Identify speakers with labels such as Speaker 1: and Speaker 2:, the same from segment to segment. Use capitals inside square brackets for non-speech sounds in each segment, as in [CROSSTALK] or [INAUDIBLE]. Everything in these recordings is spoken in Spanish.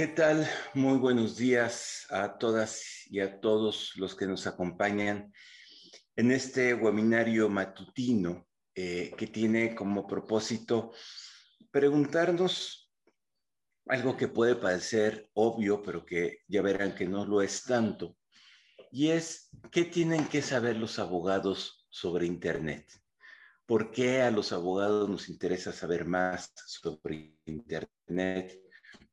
Speaker 1: ¿Qué tal? Muy buenos días a todas y a todos los que nos acompañan en este webinario matutino eh, que tiene como propósito preguntarnos algo que puede parecer obvio, pero que ya verán que no lo es tanto, y es qué tienen que saber los abogados sobre Internet. ¿Por qué a los abogados nos interesa saber más sobre Internet?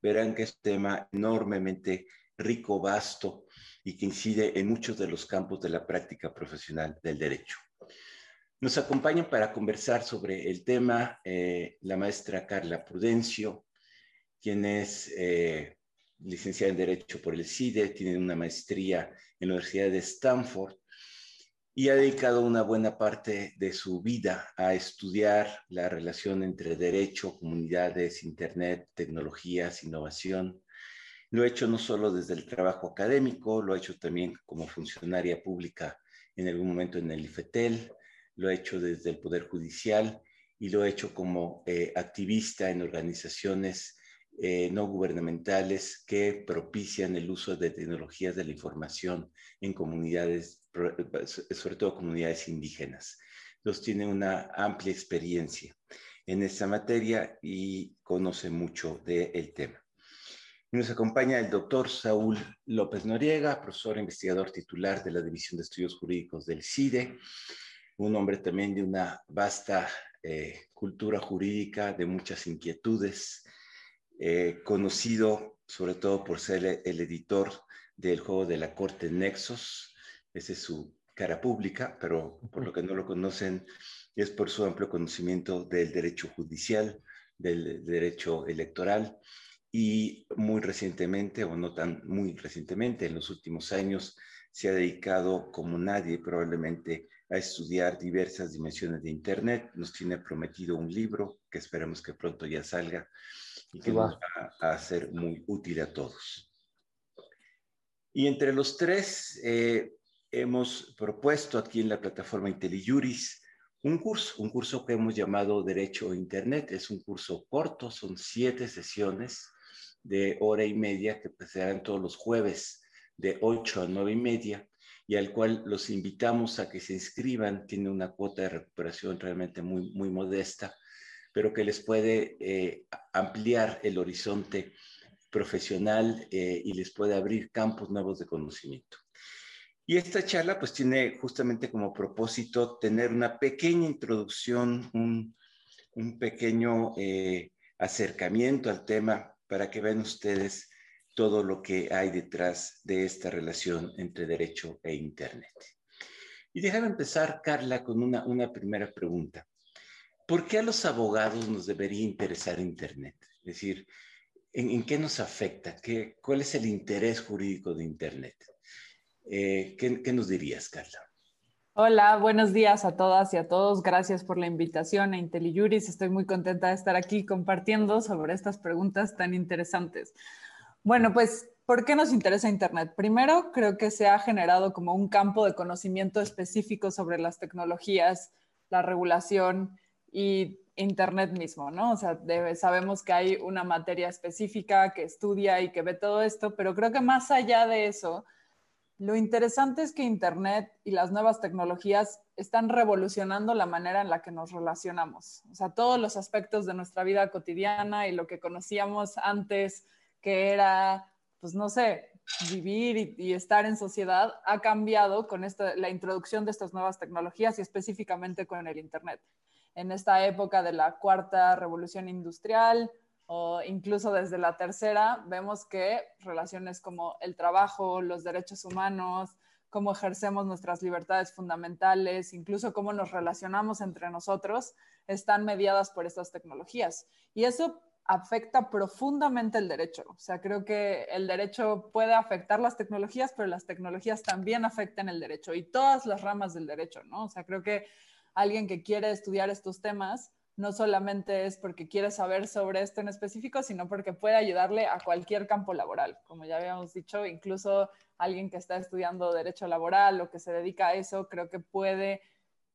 Speaker 1: Verán que es un tema enormemente rico, vasto y que incide en muchos de los campos de la práctica profesional del derecho. Nos acompañan para conversar sobre el tema eh, la maestra Carla Prudencio, quien es eh, licenciada en Derecho por el CIDE, tiene una maestría en la Universidad de Stanford y ha dedicado una buena parte de su vida a estudiar la relación entre derecho, comunidades, Internet, tecnologías, innovación. Lo ha hecho no solo desde el trabajo académico, lo ha hecho también como funcionaria pública en algún momento en el IFETEL, lo ha hecho desde el Poder Judicial y lo ha hecho como eh, activista en organizaciones eh, no gubernamentales que propician el uso de tecnologías de la información en comunidades sobre todo comunidades indígenas. Los tiene una amplia experiencia en esta materia y conoce mucho del tema. Nos acompaña el doctor Saúl López Noriega, profesor e investigador titular de la División de Estudios Jurídicos del CIDE, un hombre también de una vasta eh, cultura jurídica, de muchas inquietudes, eh, conocido sobre todo por ser el editor del juego de la Corte Nexos, esa es su cara pública, pero por lo que no lo conocen es por su amplio conocimiento del derecho judicial, del derecho electoral. Y muy recientemente, o no tan muy recientemente, en los últimos años, se ha dedicado como nadie probablemente a estudiar diversas dimensiones de Internet. Nos tiene prometido un libro que esperemos que pronto ya salga y que nos va a ser muy útil a todos. Y entre los tres, eh, hemos propuesto aquí en la plataforma IntelliJuris un curso, un curso que hemos llamado Derecho a Internet. Es un curso corto, son siete sesiones de hora y media que serán todos los jueves de 8 a nueve y media y al cual los invitamos a que se inscriban. Tiene una cuota de recuperación realmente muy, muy modesta, pero que les puede eh, ampliar el horizonte profesional eh, y les puede abrir campos nuevos de conocimiento. Y esta charla pues tiene justamente como propósito tener una pequeña introducción, un, pequeño eh, acercamiento al tema para que vean ustedes todo lo que hay detrás de esta relación entre derecho e Internet. Y déjame empezar, Carla, con una, una primera pregunta. ¿Por qué a los abogados nos debería interesar Internet? Es decir, ¿en, qué nos afecta? ¿Qué, ¿Cuál es el interés jurídico de Internet? Eh, ¿qué, nos dirías, Carla?
Speaker 2: Hola, buenos días a todas y a todos. Gracias por la invitación a IntelliJuris. Estoy muy contenta de estar aquí compartiendo sobre estas preguntas tan interesantes. Bueno, pues, ¿por qué nos interesa Internet? Primero, creo que se ha generado como un campo de conocimiento específico sobre las tecnologías, la regulación y Internet mismo, ¿no? O sea, sabemos que hay una materia específica que estudia y que ve todo esto, pero creo que más allá de eso, lo interesante es que Internet y las nuevas tecnologías están revolucionando la manera en la que nos relacionamos. O sea, todos los aspectos de nuestra vida cotidiana y lo que conocíamos antes, que era, pues no sé, vivir y, estar en sociedad, ha cambiado con la introducción de estas nuevas tecnologías y específicamente con el Internet. En esta época de la cuarta revolución industrial, o incluso desde la tercera, vemos que relaciones como el trabajo, los derechos humanos, cómo ejercemos nuestras libertades fundamentales, incluso cómo nos relacionamos entre nosotros, están mediadas por estas tecnologías. Y eso afecta profundamente el derecho. O sea, creo que el derecho puede afectar las tecnologías, pero las tecnologías también afectan el derecho y todas las ramas del derecho, ¿no? O sea, creo que alguien que quiere estudiar estos temas no solamente es porque quiere saber sobre esto en específico, sino porque puede ayudarle a cualquier campo laboral. Como ya habíamos dicho, incluso alguien que está estudiando derecho laboral o que se dedica a eso, creo que puede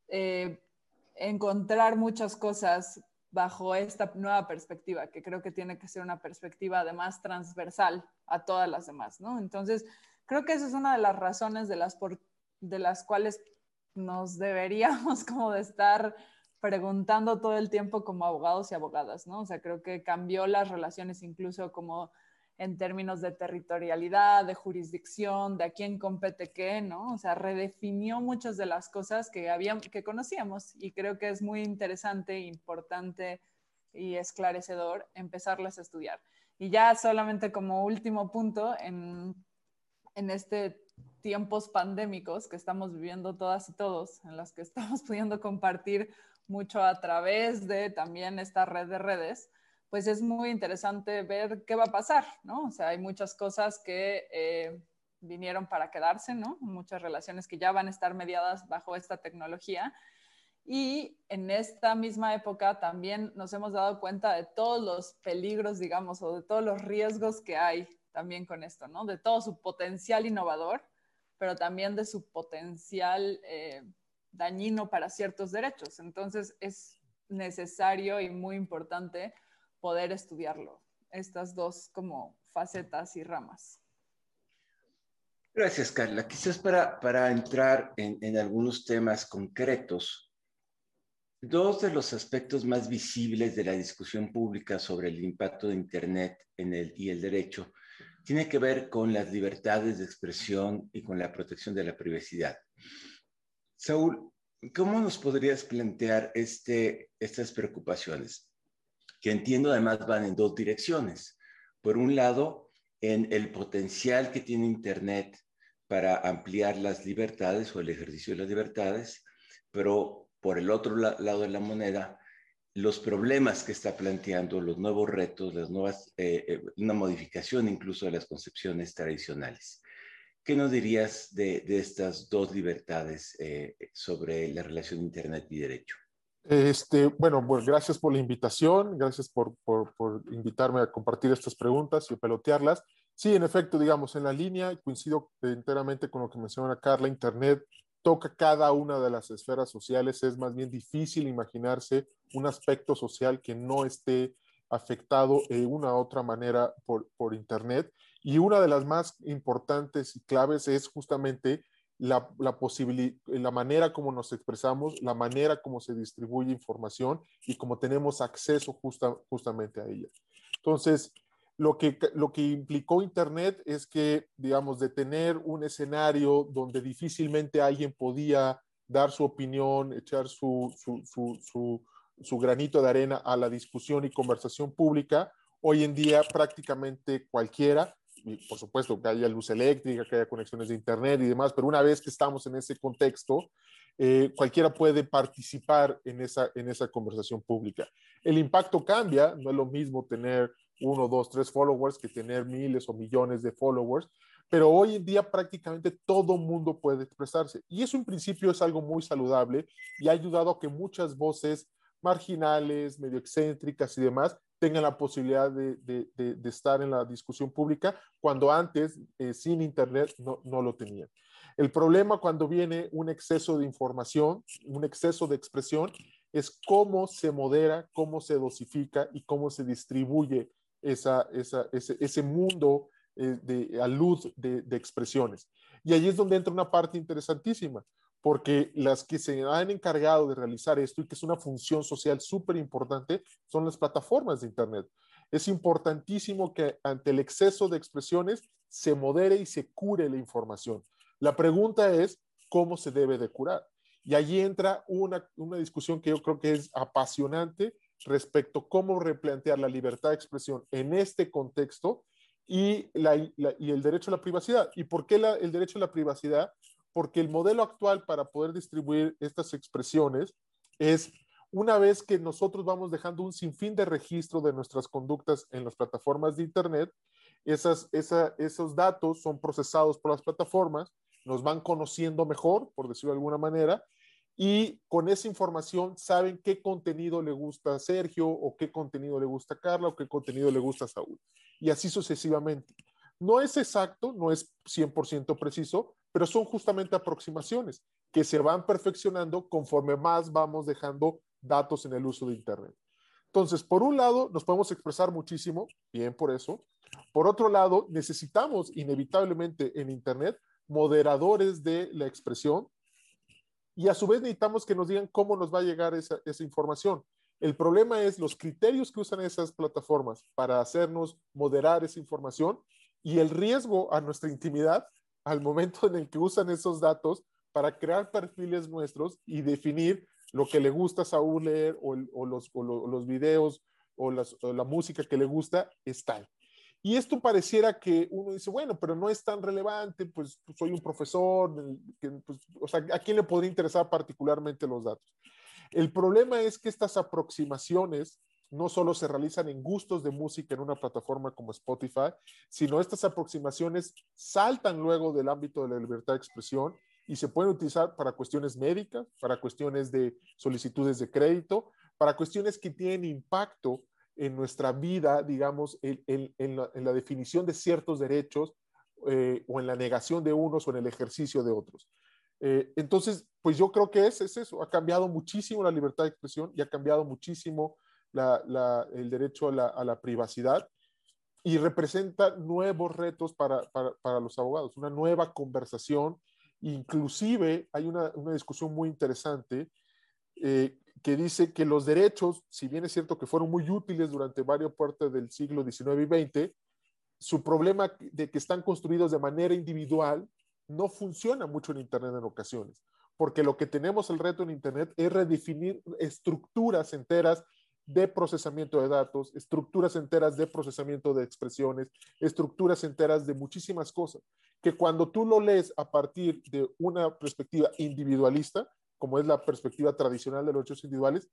Speaker 2: eh, encontrar muchas cosas bajo esta nueva perspectiva, que creo que tiene que ser una perspectiva además transversal a todas las demás, ¿no? Entonces, creo que esa es una de las razones de las, de las cuales nos deberíamos [LAUGHS] como de estar preguntando todo el tiempo como abogados y abogadas, ¿no? O sea, creo que cambió las relaciones incluso como en términos de territorialidad, de jurisdicción, de a quién compete qué, ¿no? O sea, redefinió muchas de las cosas que, habíamos, que conocíamos y creo que es muy interesante, importante y esclarecedor empezarlas a estudiar. Y ya solamente como último punto, en, en este tiempos pandémicos que estamos viviendo todas y todos, en los que estamos [LAUGHS] pudiendo compartir mucho a través de también esta red de redes, pues es muy interesante ver qué va a pasar, ¿no? O sea, hay muchas cosas que eh, vinieron para quedarse, ¿no? Muchas relaciones que ya van a estar mediadas bajo esta tecnología. Y en esta misma época también nos hemos dado cuenta de todos los peligros, digamos, o de todos los riesgos que hay también con esto, ¿no? De todo su potencial innovador, pero también de su potencial eh, dañino para ciertos derechos. Entonces es necesario y muy importante poder estudiarlo, estas dos como facetas y ramas.
Speaker 1: Gracias, Carla. Quizás para, para entrar en, en algunos temas concretos, dos de los aspectos más visibles de la discusión pública sobre el impacto de Internet en el, y el derecho tiene que ver con las libertades de expresión y con la protección de la privacidad. Saúl, ¿cómo nos podrías plantear este, estas preocupaciones? que entiendo además van en dos direcciones. Por un lado, en el potencial que tiene Internet para ampliar las libertades o el ejercicio de las libertades, pero por el otro lado de la moneda, los problemas que está planteando, los nuevos retos, las nuevas, eh, eh, una modificación incluso de las concepciones tradicionales. ¿Qué nos dirías de, estas dos libertades eh, sobre la relación Internet y derecho?
Speaker 3: Este, bueno, pues gracias por la invitación, gracias por, por, invitarme a compartir estas preguntas y pelotearlas. Sí, en efecto, digamos, en la línea, coincido enteramente con lo que menciona Carla, Internet toca cada una de las esferas sociales, es más bien difícil imaginarse un aspecto social que no esté afectado de una u otra manera por, por Internet. Y una de las más importantes y claves es justamente la, la la manera como nos expresamos, la manera como se distribuye información y cómo tenemos acceso justa, justamente a ella. Entonces, lo que, lo que implicó Internet es que, digamos, de tener un escenario donde difícilmente alguien podía dar su opinión, echar su, su, granito de arena a la discusión y conversación pública, hoy en día prácticamente cualquiera por supuesto que haya luz eléctrica, que haya conexiones de internet y demás, pero una vez que estamos en ese contexto, eh, cualquiera puede participar en esa, en esa conversación pública. El impacto cambia, no es lo mismo tener uno, dos, tres followers que tener miles o millones de followers, pero hoy en día prácticamente todo mundo puede expresarse. Y eso en principio es algo muy saludable y ha ayudado a que muchas voces marginales, medio excéntricas y demás tengan la posibilidad de, de, de, estar en la discusión pública cuando antes, eh, sin Internet, no, no, lo tenían. El problema cuando viene un exceso de información, un exceso de expresión, es cómo se modera, cómo se dosifica y cómo se distribuye esa, esa, ese, ese, mundo eh, de, a luz de, expresiones. Y ahí es donde entra una parte interesantísima, porque las que se han encargado de realizar esto y que es una función social súper importante son las plataformas de Internet. Es importantísimo que ante el exceso de expresiones se modere y se cure la información. La pregunta es cómo se debe de curar. Y allí entra una, una discusión que yo creo que es apasionante respecto a cómo replantear la libertad de expresión en este contexto y, la, y el derecho a la privacidad. ¿Y por qué el derecho a la privacidad? porque el modelo actual para poder distribuir estas expresiones es una vez que nosotros vamos dejando un sinfín de registro de nuestras conductas en las plataformas de Internet, esas, esos datos son procesados por las plataformas, nos van conociendo mejor, por decirlo de alguna manera, y con esa información saben qué contenido le gusta a Sergio o qué contenido le gusta a Carla o qué contenido le gusta a Saúl. Y así sucesivamente. No es exacto, no es 100% preciso, pero son justamente aproximaciones que se van perfeccionando conforme más vamos dejando datos en el uso de Internet. Entonces, por un lado, nos podemos expresar muchísimo, bien por eso. Por otro lado, necesitamos inevitablemente en Internet moderadores de la expresión y a su vez necesitamos que nos digan cómo nos va a llegar esa, información. El problema es los criterios que usan esas plataformas para hacernos moderar esa información y el riesgo a nuestra intimidad al momento en el que usan esos datos para crear perfiles nuestros y definir lo que le gusta a Saúl leer o, los, los, videos o, la música que le gusta es. Y esto pareciera que uno dice, bueno, pero no es tan relevante, pues, pues soy un profesor, pues, o sea, ¿a quién le podría interesar particularmente los datos? El problema es que estas aproximaciones no solo se realizan en gustos de música en una plataforma como Spotify, sino estas aproximaciones saltan luego del ámbito de la libertad de expresión y se pueden utilizar para cuestiones médicas, para cuestiones de solicitudes de crédito, para cuestiones que tienen impacto en nuestra vida, digamos, en, la, definición de ciertos derechos eh, o en la negación de unos o en el ejercicio de otros. Eh, entonces, pues yo creo que es, es, eso, ha cambiado muchísimo la libertad de expresión y ha cambiado muchísimo el derecho a la, privacidad y representa nuevos retos para, para, los abogados, una nueva conversación. Inclusive hay una, una discusión muy interesante eh, que dice que los derechos, si bien es cierto que fueron muy útiles durante varias partes del siglo XIX y XX, su problema de que están construidos de manera individual no funciona mucho en Internet en ocasiones, porque lo que tenemos el reto en Internet es redefinir estructuras enteras de procesamiento de datos, estructuras enteras de procesamiento de expresiones, estructuras enteras de muchísimas cosas, que cuando tú lo lees a partir de una perspectiva individualista, como es la perspectiva tradicional de los derechos individuales,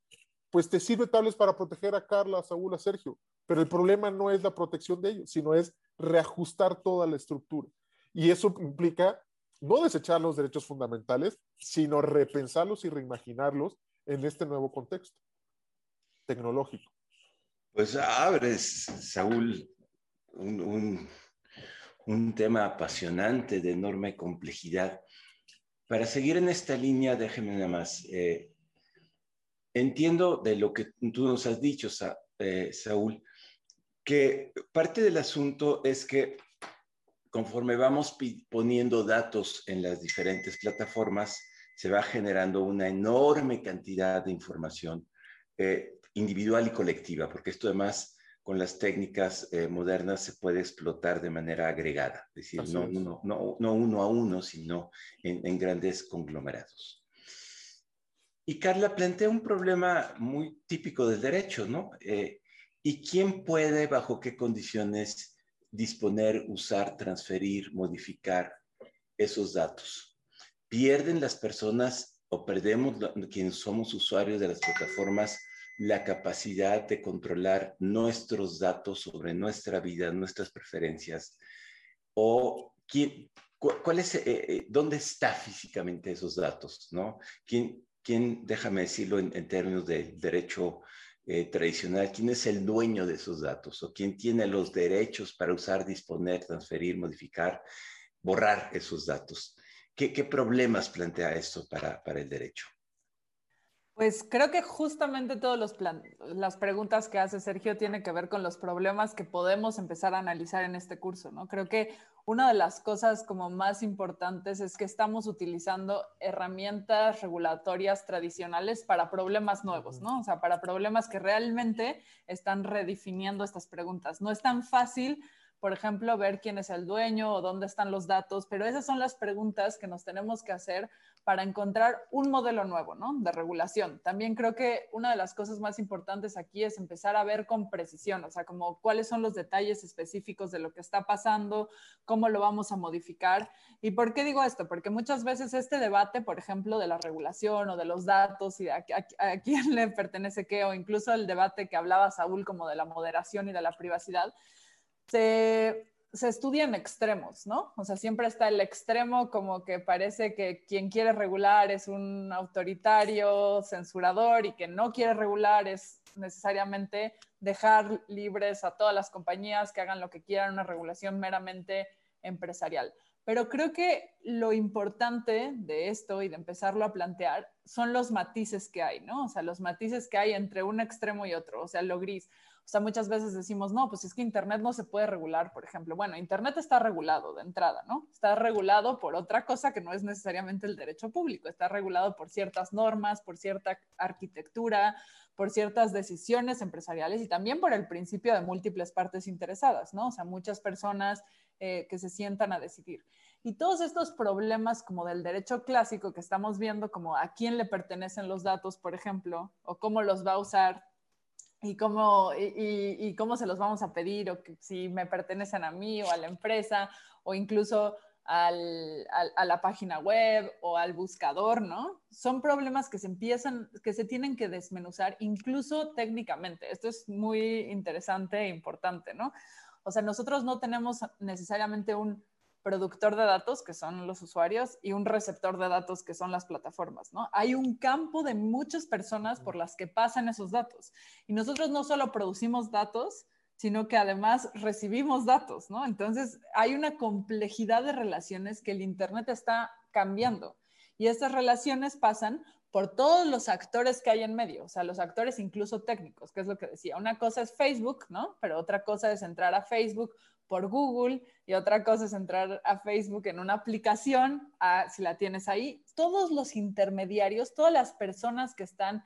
Speaker 3: pues te sirve tal para proteger a Carla, a Saúl, a Sergio, pero el problema no es la protección de ellos, sino es reajustar toda la estructura. Y eso implica no desechar los derechos fundamentales, sino repensarlos y reimaginarlos en este nuevo contexto tecnológico.
Speaker 1: Pues abres, Saúl, un, un tema apasionante de enorme complejidad para seguir en esta línea, déjeme nada más. Eh, entiendo de lo que tú nos has dicho, eh, Saúl, que parte del asunto es que conforme vamos poniendo datos en las diferentes plataformas, se va generando una enorme cantidad de información eh, individual y colectiva, porque esto además con las técnicas eh, modernas se puede explotar de manera agregada, es decir, no, no, no, no, uno a uno, sino en, en, grandes conglomerados. Y Carla plantea un problema muy típico del derecho, ¿no? Eh, ¿Y quién puede, bajo qué condiciones, disponer, usar, transferir, modificar esos datos? ¿Pierden las personas o perdemos quienes somos usuarios de las plataformas la capacidad de controlar nuestros datos sobre nuestra vida, nuestras preferencias, o quién, cuál es, eh, eh, dónde está físicamente esos datos, ¿no? ¿Quién, quién déjame decirlo en, términos de derecho eh, tradicional, quién es el dueño de esos datos o quién tiene los derechos para usar, disponer, transferir, modificar, borrar esos datos? ¿Qué, qué problemas plantea esto para, para el derecho?
Speaker 2: Pues creo que justamente todas las preguntas que hace Sergio tienen que ver con los problemas que podemos empezar a analizar en este curso, ¿no? Creo que una de las cosas como más importantes es que estamos utilizando herramientas regulatorias tradicionales para problemas nuevos, ¿no? O sea, para problemas que realmente están redefiniendo estas preguntas. No es tan fácil por ejemplo, ver quién es el dueño o dónde están los datos, pero esas son las preguntas que nos tenemos que hacer para encontrar un modelo nuevo, ¿no? De regulación. También creo que una de las cosas más importantes aquí es empezar a ver con precisión, o sea, como cuáles son los detalles específicos de lo que está pasando, cómo lo vamos a modificar. ¿Y por qué digo esto? Porque muchas veces este debate, por ejemplo, de la regulación o de los datos y a, a quién le pertenece qué, o incluso el debate que hablaba Saúl como de la moderación y de la privacidad, se, estudia en extremos, ¿no? O sea, siempre está el extremo como que parece que quien quiere regular es un autoritario, censurador y que no quiere regular es necesariamente dejar libres a todas las compañías que hagan lo que quieran, una regulación meramente empresarial. Pero creo que lo importante de esto y de empezarlo a plantear son los matices que hay, ¿no? O sea, los matices que hay entre un extremo y otro, o sea, lo gris. O sea, muchas veces decimos, no, pues es que Internet no se puede regular, por ejemplo. Bueno, Internet está regulado de entrada, ¿no? Está regulado por otra cosa que no es necesariamente el derecho público, está regulado por ciertas normas, por cierta arquitectura, por ciertas decisiones empresariales y también por el principio de múltiples partes interesadas, ¿no? O sea, muchas personas eh, que se sientan a decidir. Y todos estos problemas como del derecho clásico que estamos viendo, como a quién le pertenecen los datos, por ejemplo, o cómo los va a usar y cómo, y, cómo se los vamos a pedir, o si me pertenecen a mí o a la empresa, o incluso al, a la página web o al buscador, ¿no? Son problemas que se empiezan, que se tienen que desmenuzar incluso técnicamente. Esto es muy interesante e importante, ¿no? O sea, nosotros no tenemos necesariamente un productor de datos, que son los usuarios, y un receptor de datos, que son las plataformas, ¿no? Hay un campo de muchas personas por las que pasan esos datos. Y nosotros no solo producimos datos, sino que además recibimos datos, ¿no? Entonces, hay una complejidad de relaciones que el Internet está cambiando. Y estas relaciones pasan por todos los actores que hay en medio, o sea, los actores incluso técnicos, que es lo que decía. Una cosa es Facebook, ¿no? Pero otra cosa es entrar a Facebook por Google y otra cosa es entrar a Facebook en una aplicación, si la tienes ahí. Todos los intermediarios, todas las personas que están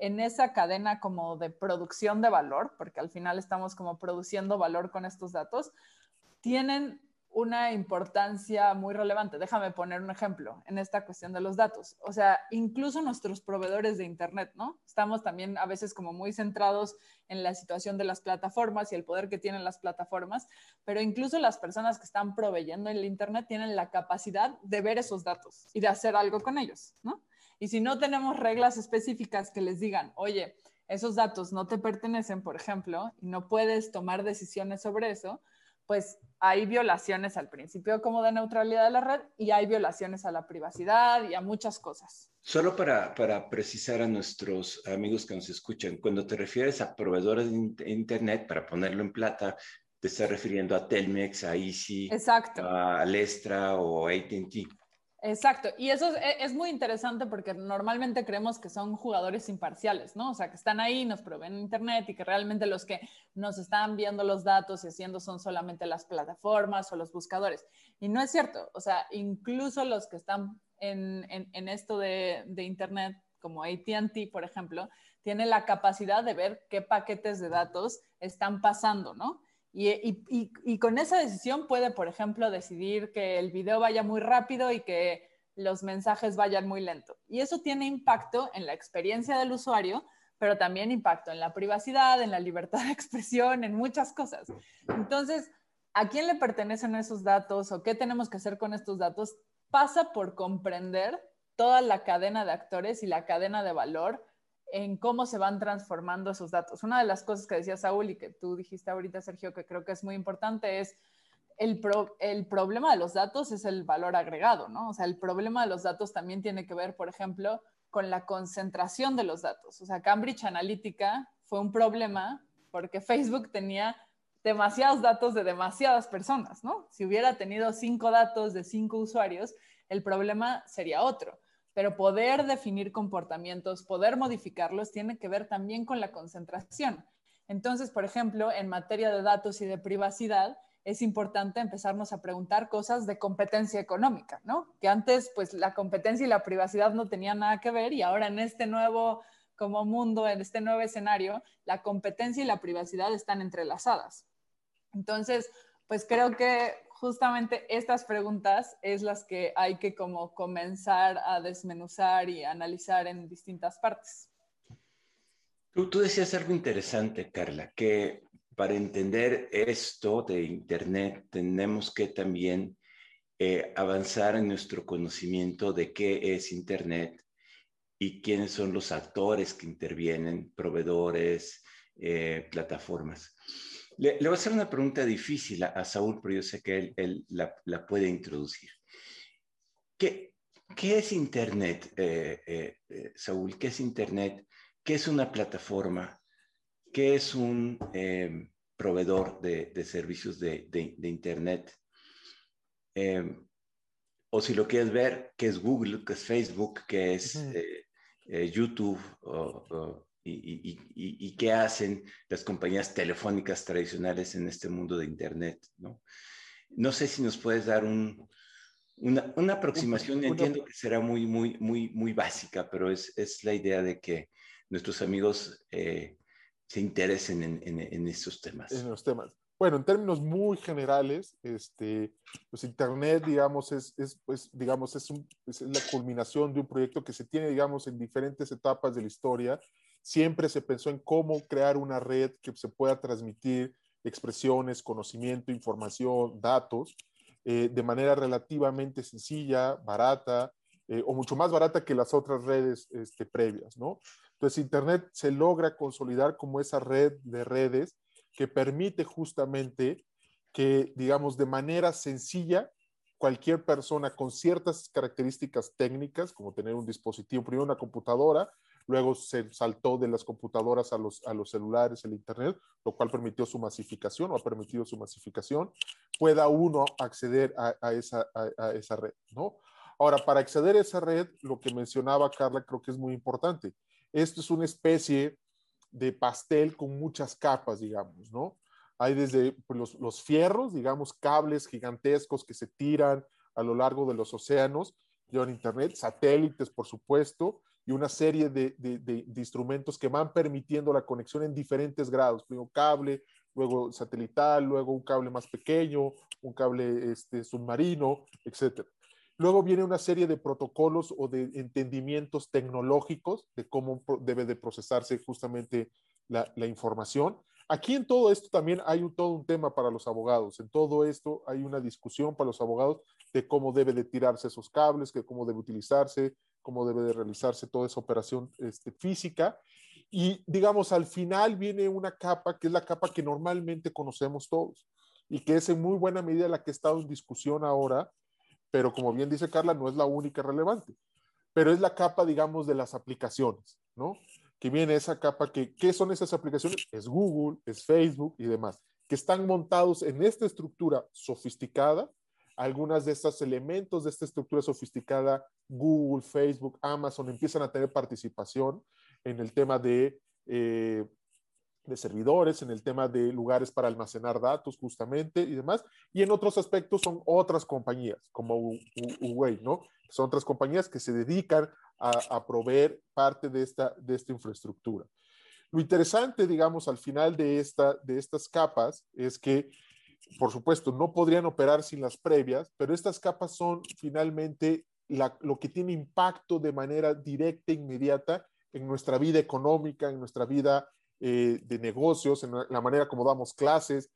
Speaker 2: en esa cadena como de producción de valor, porque al final estamos como produciendo valor con estos datos, tienen una importancia muy relevante. Déjame poner un ejemplo en esta cuestión de los datos. O sea, incluso nuestros proveedores de Internet, ¿no? Estamos también a veces como muy centrados en la situación de las plataformas y el poder que tienen las plataformas, pero incluso las personas que están proveyendo el Internet tienen la capacidad de ver esos datos y de hacer algo con ellos, ¿no? Y si no tenemos reglas específicas que les digan, oye, esos datos no te pertenecen, por ejemplo, y no puedes tomar decisiones sobre eso, pues hay violaciones al principio como de neutralidad de la red y hay violaciones a la privacidad y a muchas cosas.
Speaker 1: Solo para, para precisar a nuestros amigos que nos escuchan, cuando te refieres a proveedores de Internet, para ponerlo en plata, te estás refiriendo a Telmex, a Easy, a Lestra o a AT&T.
Speaker 2: Exacto, y eso e, es, muy interesante porque normalmente creemos que son jugadores imparciales, ¿no? O sea, que están ahí, nos proveen internet y que realmente los que nos están viendo los datos y haciendo son solamente las plataformas o los buscadores. Y no es cierto, o sea, incluso los que están en, esto de, internet, como ATT, por ejemplo, tienen la capacidad de ver qué paquetes de datos están pasando, ¿no? Y, con esa decisión puede, por ejemplo, decidir que el video vaya muy rápido y que los mensajes vayan muy lento. Y eso tiene impacto en la experiencia del usuario, pero también impacto en la privacidad, en la libertad de [LAUGHS] expresión, en muchas cosas. Entonces, ¿a quién le pertenecen esos datos o qué tenemos que hacer con estos datos? Pasa por comprender toda la cadena de actores y la cadena de valor en cómo se van transformando esos datos. Una de las cosas que decía Saúl y que tú dijiste ahorita, Sergio, que creo que es muy importante es el, el problema de los datos es el valor agregado, ¿no? O sea, el problema de los datos también tiene que ver, por ejemplo, con la concentración de los datos. O sea, Cambridge Analytica fue un problema porque Facebook tenía demasiados datos de demasiadas personas, ¿no? Si hubiera tenido cinco datos de cinco usuarios, el problema sería otro pero poder definir comportamientos, poder modificarlos, tiene que ver también con la concentración. Entonces, por ejemplo, en materia de datos y de privacidad, es importante empezarnos a preguntar cosas de competencia económica, ¿no? Que antes, pues, la competencia y la privacidad no tenían nada que ver y ahora en este nuevo como mundo, en este nuevo escenario, la competencia y la privacidad están entrelazadas. Entonces, pues creo que justamente estas preguntas es las que hay que como comenzar a desmenuzar y analizar en distintas partes.
Speaker 1: Tú, tú decías algo interesante, Carla, que para entender esto de Internet tenemos que también eh, avanzar en nuestro conocimiento de qué es Internet y quiénes son los actores que intervienen, proveedores, eh, plataformas. Le, voy a hacer una pregunta difícil a, Saúl, pero yo sé que él, la, puede introducir. ¿Qué, qué es Internet, eh, eh, eh, Saúl? ¿Qué es Internet? ¿Qué es una plataforma? ¿Qué es un proveedor de, servicios de, Internet? o si lo quieres ver, qué es Google, qué es Facebook, qué es YouTube y, qué hacen las compañías telefónicas tradicionales en este mundo de Internet, ¿no? No sé si nos puedes dar un, una, una, aproximación, entiendo que será muy, muy, muy, muy básica, pero es, es la idea de que nuestros amigos eh, se interesen en, en, estos temas.
Speaker 3: En los temas. Bueno, en términos muy generales, este, pues Internet, digamos, es, es pues, digamos, es, un, es, la culminación de un proyecto que se tiene, digamos, en diferentes etapas de la historia. Siempre se pensó en cómo crear una red que se pueda transmitir expresiones, conocimiento, información, datos, eh, de manera relativamente sencilla, barata, eh, o mucho más barata que las otras redes este, previas, ¿no? Entonces, Internet se logra consolidar como esa red de redes que permite justamente que, digamos, de manera sencilla, cualquier persona con ciertas características técnicas, como tener un dispositivo, primero una computadora, luego se saltó de las computadoras a los, a los celulares, el Internet, lo cual permitió su masificación o ha permitido su masificación, pueda uno acceder a, esa, a esa red, ¿no? Ahora, para acceder a esa red, lo que mencionaba Carla creo que es muy importante. Esto es una especie de pastel con muchas capas, digamos, ¿no? Hay desde pues, los, fierros, digamos, cables gigantescos que se tiran a lo largo de los océanos, llevan internet, satélites, por supuesto, y una serie de, instrumentos que van permitiendo la conexión en diferentes grados. Primero cable, luego satelital, luego un cable más pequeño, un cable este, submarino, etcétera. Luego viene una serie de protocolos o de entendimientos tecnológicos de cómo debe de procesarse justamente la, información. Aquí en todo esto también hay todo un tema para los abogados. En todo esto hay una discusión para los abogados de cómo debe de tirarse esos cables, que cómo debe utilizarse, cómo debe de realizarse toda esa operación este, física. Y digamos, al final viene una capa que es la capa que normalmente conocemos todos y que es en muy buena medida la que está en discusión ahora pero como bien dice Carla, no es la única relevante, pero es la capa, digamos, de las aplicaciones, ¿no? Que viene esa capa que, ¿qué son esas aplicaciones? Es Google, es Facebook y demás, que están montados en esta estructura sofisticada. Algunas de estos elementos de esta estructura sofisticada, Google, Facebook, Amazon, empiezan a tener participación en el tema de eh, de servidores, en el tema de lugares para almacenar datos justamente y demás. Y en otros aspectos son otras compañías, como Huawei, ¿no? Son otras compañías que se dedican a, proveer parte de esta, de esta infraestructura. Lo interesante, digamos, al final de, esta, de estas capas es que, por supuesto, no podrían operar sin las previas, pero estas capas son finalmente lo que tiene impacto de manera directa e inmediata en nuestra vida económica, en nuestra vida eh, de negocios, en la manera como damos clases.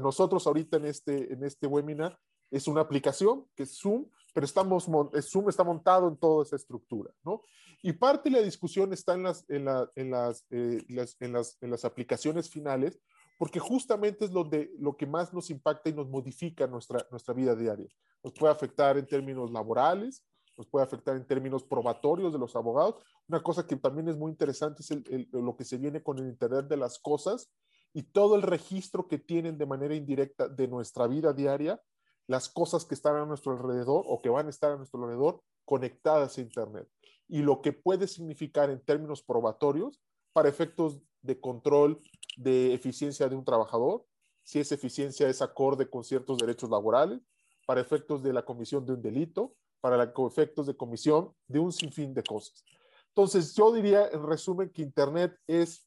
Speaker 3: nosotros ahorita en este, en este webinar es una aplicación que es Zoom, pero estamos, Zoom está montado en toda esa estructura, ¿no? Y parte de la discusión está en las, en, en, las, eh, en, las, en las aplicaciones finales, porque justamente es lo, de, lo que más nos impacta y nos modifica nuestra, nuestra vida diaria. Nos puede afectar en términos laborales, nos puede afectar en términos probatorios de los abogados. Una cosa que también es muy interesante es lo que se viene con el Internet de las Cosas y todo el registro que tienen de manera indirecta de nuestra vida diaria, las cosas que están a nuestro alrededor o que van a estar a nuestro alrededor conectadas a Internet. Y lo que puede significar en términos probatorios para efectos de control de eficiencia de un trabajador, si esa eficiencia es acorde con ciertos derechos laborales, para efectos de la comisión de un delito, para efectos de comisión de un sinfín de cosas. Entonces, yo diría en resumen que Internet es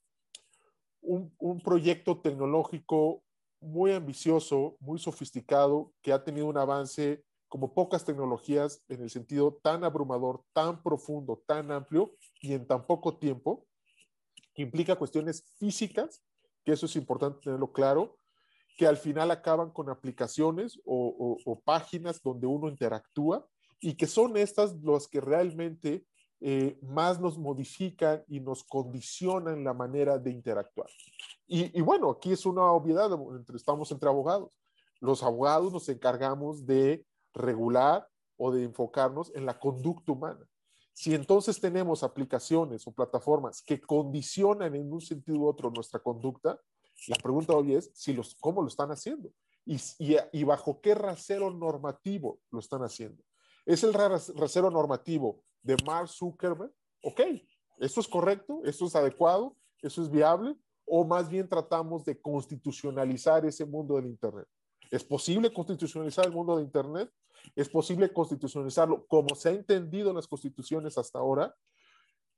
Speaker 3: un, un, proyecto tecnológico muy ambicioso, muy sofisticado, que ha tenido un avance como pocas tecnologías en el sentido tan abrumador, tan profundo, tan amplio y en tan poco tiempo, que implica cuestiones físicas, que eso es importante tenerlo claro, que al final acaban con aplicaciones o, páginas donde uno interactúa y que son estas las que realmente eh, más nos modifican y nos condicionan la manera de interactuar. Y, bueno, aquí es una obviedad, estamos entre abogados. Los abogados nos encargamos de regular o de enfocarnos en la conducta humana. Si entonces tenemos aplicaciones o plataformas que condicionan en un sentido u otro nuestra conducta, la pregunta hoy es si los, cómo lo están haciendo y, y, bajo qué rasero normativo lo están haciendo. ¿Es el rasero normativo de Mark Zuckerberg? Ok, ¿esto es correcto? ¿Esto es adecuado? ¿Eso es viable? ¿O más bien tratamos de constitucionalizar ese mundo del Internet? ¿Es posible constitucionalizar el mundo de Internet? ¿Es posible constitucionalizarlo como se ha entendido en las constituciones hasta ahora?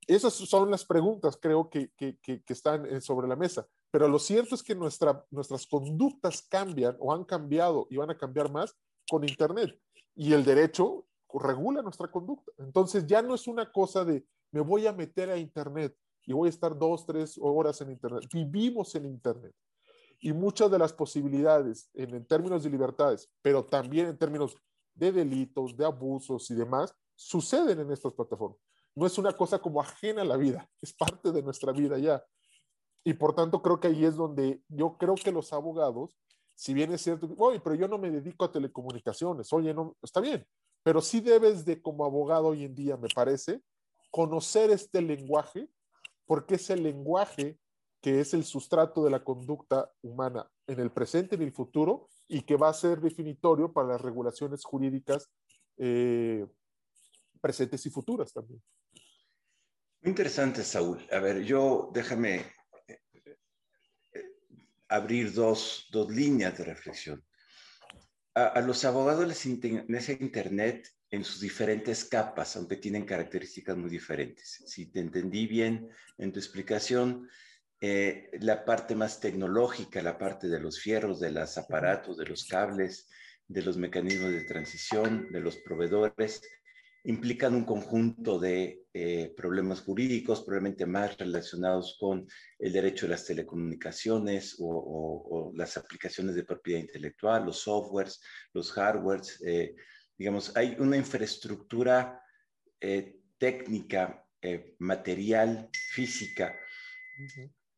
Speaker 3: Esas son las preguntas, creo, que, que, que, están eh, sobre la mesa. Pero lo cierto es que nuestra, nuestras conductas cambian o han cambiado y van a cambiar más con Internet. Y el derecho regula nuestra conducta. Entonces ya no es una cosa de me voy a meter a Internet y voy a estar dos, tres horas en Internet. Vivimos en Internet. Y muchas de las posibilidades en, en términos de libertades, pero también en términos de delitos, de abusos y demás, suceden en estas plataformas no es una cosa como ajena a la vida, [LAUGHS] es parte de nuestra vida ya. Y por tanto creo que ahí es donde yo creo que los abogados, si bien es cierto, oye, pero yo no me dedico a telecomunicaciones, oye, no, está bien, pero sí debes de como abogado hoy en día, me parece, conocer este lenguaje, porque es el lenguaje que es el sustrato de la conducta humana en el presente y en el futuro y que va a ser definitorio para las regulaciones jurídicas eh, presentes y futuras también.
Speaker 1: Muy interesante, Saúl. A ver, yo déjame eh, abrir dos, dos líneas de reflexión. A, los abogados les interesa Internet en sus diferentes capas, aunque tienen características muy diferentes. Si te entendí bien en tu explicación, eh, la parte más tecnológica, la parte de los fierros, de los aparatos, de los cables, de los mecanismos de transición, de los proveedores, implican un conjunto de eh, problemas jurídicos, probablemente más relacionados con el derecho de las telecomunicaciones o, las aplicaciones de propiedad intelectual, los softwares, los hardwares. Eh, digamos, hay una infraestructura eh, técnica, material, física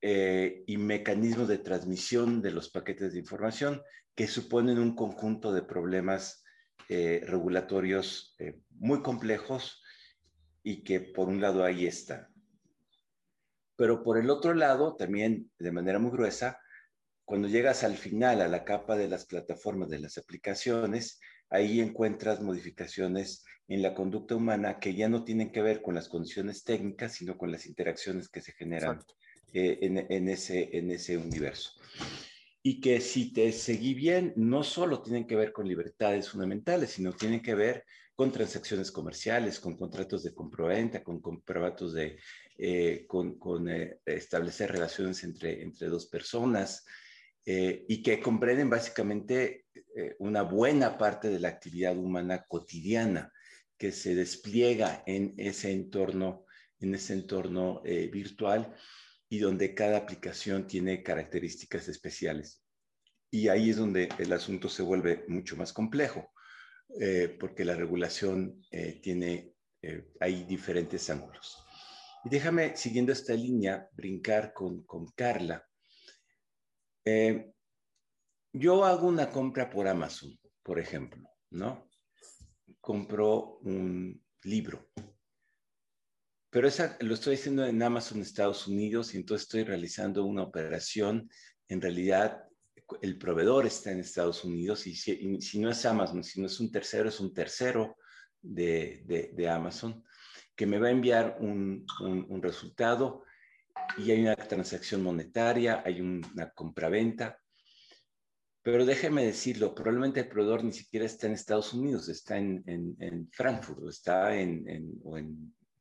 Speaker 1: y mecanismos de transmisión de los paquetes de información que suponen un conjunto de problemas eh, regulatorios eh, muy complejos y que por un lado ahí está. Pero por el otro lado, también de manera muy gruesa, cuando llegas al final, a la capa de las plataformas, de las aplicaciones, ahí encuentras modificaciones en la conducta humana que ya no tienen que ver con las condiciones técnicas, sino con las interacciones que se generan eh, en, ese, en ese universo. Y que si te seguí bien, no solo tienen que ver con libertades fundamentales, sino tienen que ver con transacciones comerciales, con contratos de compraventa, con comprobatos de, eh, con, con eh, establecer relaciones entre, entre dos personas eh, y que comprenden básicamente una buena parte de la actividad humana cotidiana que se despliega en ese entorno, en ese entorno virtual y donde cada aplicación tiene características especiales. Y ahí es donde el asunto se vuelve mucho más complejo, eh, porque la regulación eh, tiene, eh, hay diferentes ángulos. Y déjame, siguiendo esta línea, brincar con, con Carla. yo hago una compra por Amazon, por ejemplo, ¿no? Compro un libro pero esa lo estoy haciendo en Amazon Estados Unidos y entonces estoy realizando una operación. En realidad, el proveedor está en Estados Unidos y si, no es Amazon, si no es un tercero, es un tercero de, de, Amazon que me va a enviar un, un, resultado y hay una transacción monetaria, hay una compraventa. Pero déjeme decirlo, probablemente el proveedor ni siquiera está en Estados Unidos, está en, en, en Frankfurt está en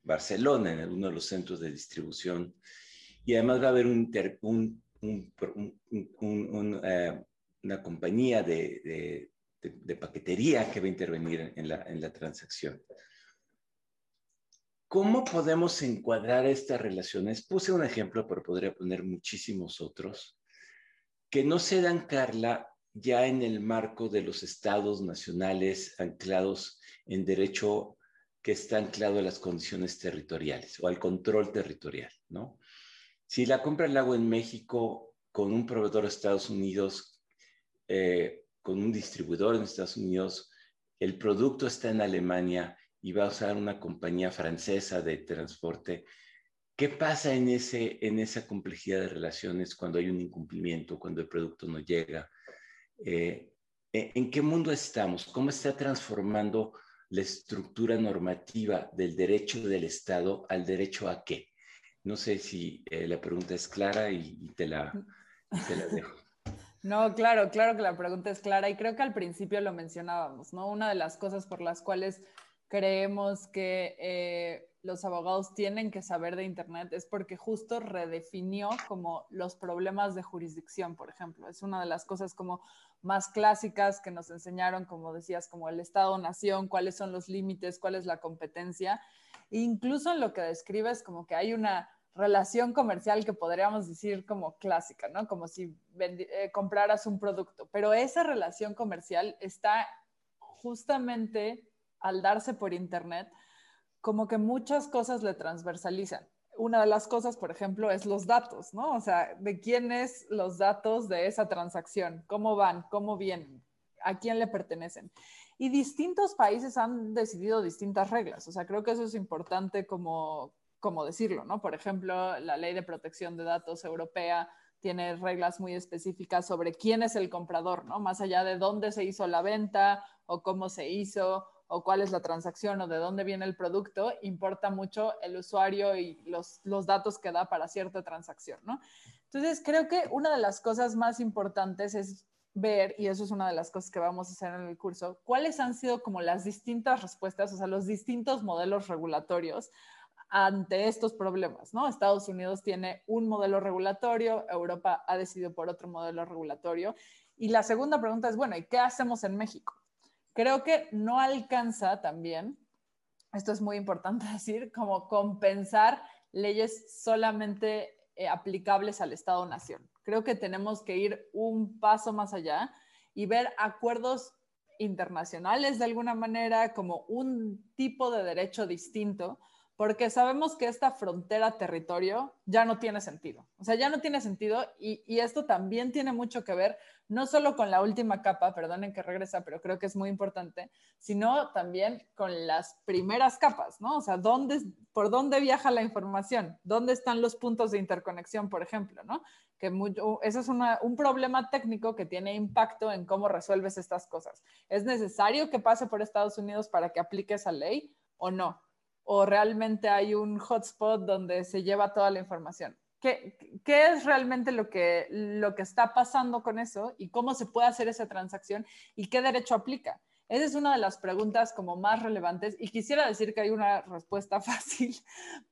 Speaker 1: Barcelona, en uno de los centros de distribución. Y además va a haber un, eh, una compañía de, paquetería que va a intervenir en la, en la transacción. ¿Cómo podemos encuadrar estas relaciones? Puse un ejemplo, pero podría poner muchísimos otros, que no se dan, Carla, ya en el marco de los estados nacionales anclados en derecho que está anclado a las condiciones territoriales o al control territorial, ¿no? Si la compra la hago en México con un proveedor de Estados Unidos, eh, con un distribuidor en Estados Unidos, el producto está en Alemania y va a usar una compañía francesa de transporte, ¿qué pasa en, ese, en esa complejidad de relaciones cuando hay un incumplimiento, cuando el producto no llega? Eh, ¿En qué mundo estamos? ¿Cómo está transformando la estructura normativa del derecho del Estado al derecho a qué? No sé si eh, la pregunta es clara y, te, la, te la [LAUGHS] dejo.
Speaker 2: No, claro, claro que la pregunta es clara y creo que al principio lo mencionábamos, ¿no? Una de las cosas por las cuales creemos que eh, los abogados tienen que saber de Internet es porque justo redefinió como los problemas de jurisdicción, por ejemplo. Es una de las cosas como más clásicas que nos enseñaron, como decías, como el Estado-nación, cuáles son los límites, cuál es la competencia. E incluso en lo que describes, como que hay una relación comercial que podríamos decir como clásica, ¿no? Como si eh, compraras un producto. Pero esa relación comercial está justamente al darse por Internet, como que muchas cosas le transversalizan. Una de las cosas, por ejemplo, es los datos, ¿no? O sea, de quién es los datos de esa transacción, cómo van, cómo vienen, a quién le pertenecen. Y distintos países han decidido distintas reglas. O sea, creo que eso es importante como, como decirlo, ¿no? Por ejemplo, la ley de protección de datos europea tiene reglas muy específicas sobre quién es el comprador, ¿no? Más allá de dónde se hizo la venta o cómo se hizo o cuál es la transacción o de dónde viene el producto, importa mucho el usuario y los, los datos que da para cierta transacción, ¿no? Entonces, creo que una de las cosas más importantes es ver, y eso es una de las cosas que vamos a hacer en el curso, cuáles han sido como las distintas respuestas, o sea, los distintos modelos regulatorios ante estos problemas, ¿no? Estados Unidos tiene un modelo regulatorio, Europa ha decidido por otro modelo regulatorio. Y la segunda pregunta es, bueno, ¿y qué hacemos en México? Creo que no alcanza también, esto es muy importante [LAUGHS] decir, como compensar leyes solamente eh, aplicables al Estado-Nación. Creo que tenemos que ir un paso más allá y ver acuerdos internacionales de alguna manera como un tipo de derecho distinto porque sabemos que esta frontera territorio ya no tiene sentido. O sea, ya no tiene sentido y, esto también tiene mucho que ver, no solo con la última capa, perdonen que regresa, pero creo que es muy importante, sino también con las primeras capas, ¿no? O sea, ¿dónde, ¿por dónde viaja la información? ¿Dónde están los puntos de interconexión, por ejemplo, ¿no? Que eso es un problema técnico que tiene impacto en cómo resuelves estas cosas. ¿Es necesario que pase por Estados Unidos para que aplique esa ley o no? O realmente hay un hotspot donde se lleva toda la información. ¿Qué, es realmente lo que, lo que está pasando con eso y cómo se puede hacer esa transacción y qué derecho aplica? Esa es una de las preguntas como más relevantes y quisiera decir que hay una respuesta [LAUGHS] fácil,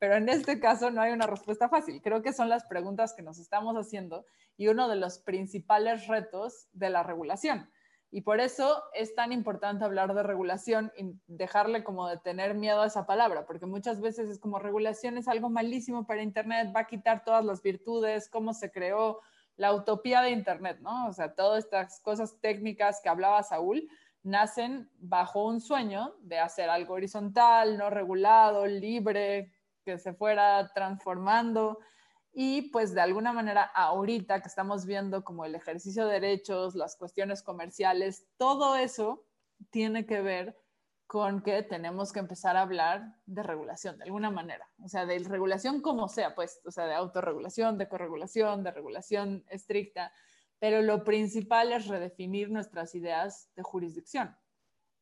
Speaker 2: pero en este caso no hay una respuesta fácil. Creo que son las preguntas que nos estamos haciendo y uno de los principales retos de la regulación. Y por eso es tan importante hablar de regulación y dejarle como de tener miedo a esa palabra, porque muchas veces es como regulación es algo malísimo para Internet, va a quitar todas las virtudes, cómo se creó la utopía de Internet, ¿no? O sea, todas estas cosas técnicas que hablaba Saúl nacen bajo un sueño de hacer algo horizontal, no regulado, libre, que se fuera transformando y pues de alguna manera ahorita que estamos viendo como el ejercicio de derechos, las cuestiones comerciales, todo eso tiene que ver con que tenemos que empezar a hablar de regulación de alguna manera, o sea, de regulación como sea, pues, o sea, de autorregulación, de corregulación, de regulación estricta, pero lo principal es redefinir nuestras ideas de jurisdicción.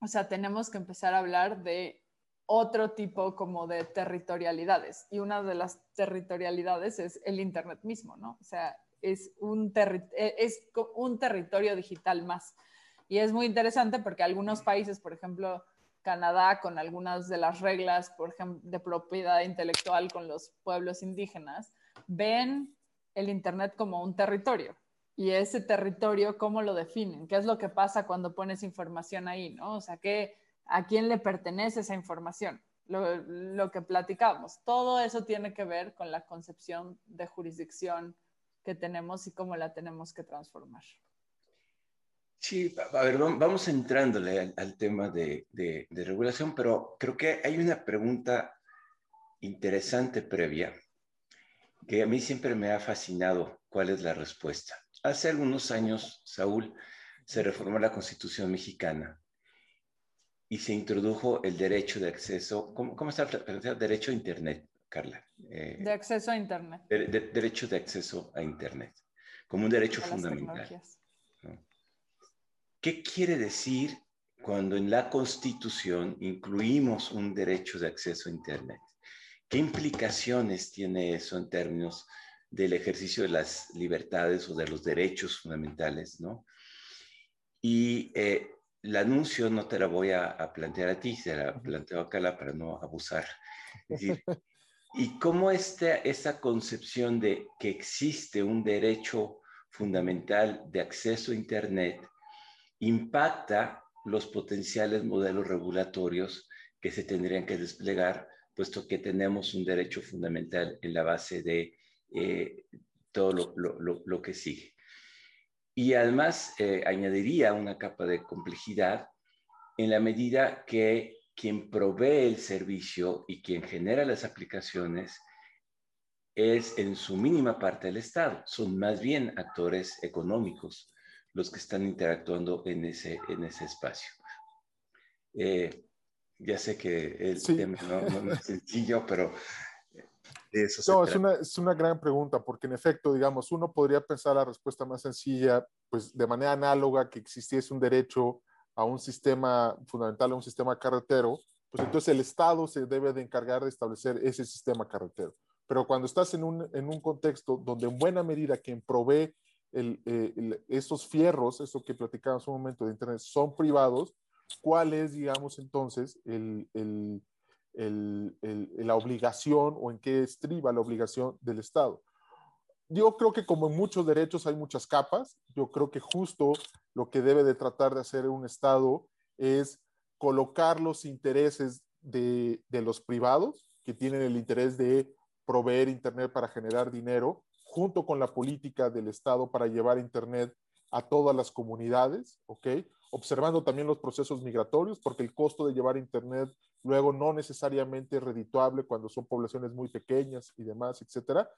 Speaker 2: O sea, tenemos que empezar a hablar de otro tipo como de territorialidades. Y una de las territorialidades es el Internet mismo, ¿no? O sea, es un, e, es un territorio digital más. Y es muy interesante porque algunos países, por ejemplo, Canadá, con algunas de las reglas, por ejemplo, de propiedad intelectual con los pueblos indígenas, ven el Internet como un territorio. Y ese territorio, ¿cómo lo definen? ¿Qué es lo que pasa cuando pones información ahí, no? O sea, ¿qué, a quién le pertenece esa información, lo, que platicamos. Todo eso tiene que ver con la concepción de jurisdicción que tenemos y cómo la tenemos que transformar.
Speaker 1: Sí, a ver, vamos entrándole al, tema de, de, regulación, pero creo que hay una pregunta interesante previa que a mí siempre me ha fascinado cuál es la respuesta. Hace algunos años, Saúl, se reformó la Constitución mexicana y se introdujo el derecho de acceso, ¿cómo, cómo está el derecho a Internet, Carla?
Speaker 2: Eh, de acceso a Internet.
Speaker 1: derecho de acceso a Internet, como un derecho fundamental. ¿Qué quiere decir cuando en la Constitución incluimos un derecho de acceso a Internet? ¿Qué implicaciones tiene eso en términos del ejercicio de las libertades o de los derechos fundamentales, ¿no? Y eh, el anuncio no te la voy a, plantear a ti, se la planteo a Cala para no abusar. [LAUGHS] Es decir, ¿y cómo esta, esa concepción de que existe un derecho fundamental de acceso a Internet impacta los potenciales modelos regulatorios que se tendrían que desplegar, puesto que tenemos un derecho fundamental en la base de eh, todo lo, que sigue. Y además eh, añadiría una capa de complejidad en la medida que quien provee el servicio y quien genera las aplicaciones es en su mínima parte el Estado. Son más bien actores económicos los que están interactuando en ese, en ese espacio. Eh, ya sé que el tema no, es sencillo, pero eso
Speaker 3: no, es una, es una gran pregunta, porque en efecto, digamos, uno podría pensar la respuesta más sencilla, pues de manera análoga que existiese un derecho a un sistema fundamental, a un sistema carretero, pues entonces el Estado se debe de encargar de establecer ese sistema carretero. Pero cuando estás en un, en un contexto donde en buena medida quien provee eh, esos fierros, eso que platicábamos un momento de Internet, son privados, ¿cuál es, digamos, entonces el, el, la obligación o en qué estriba la obligación del Estado? Yo creo que como en muchos derechos hay muchas capas, yo creo que justo lo que debe de tratar de hacer un Estado es colocar los intereses de, de los privados, que tienen el interés de proveer Internet para generar dinero, junto con la política del Estado para llevar Internet a todas las comunidades, ¿ok? Observando también los procesos migratorios, porque el costo de llevar Internet luego no necesariamente es redituable cuando son poblaciones muy pequeñas y demás, etcétera.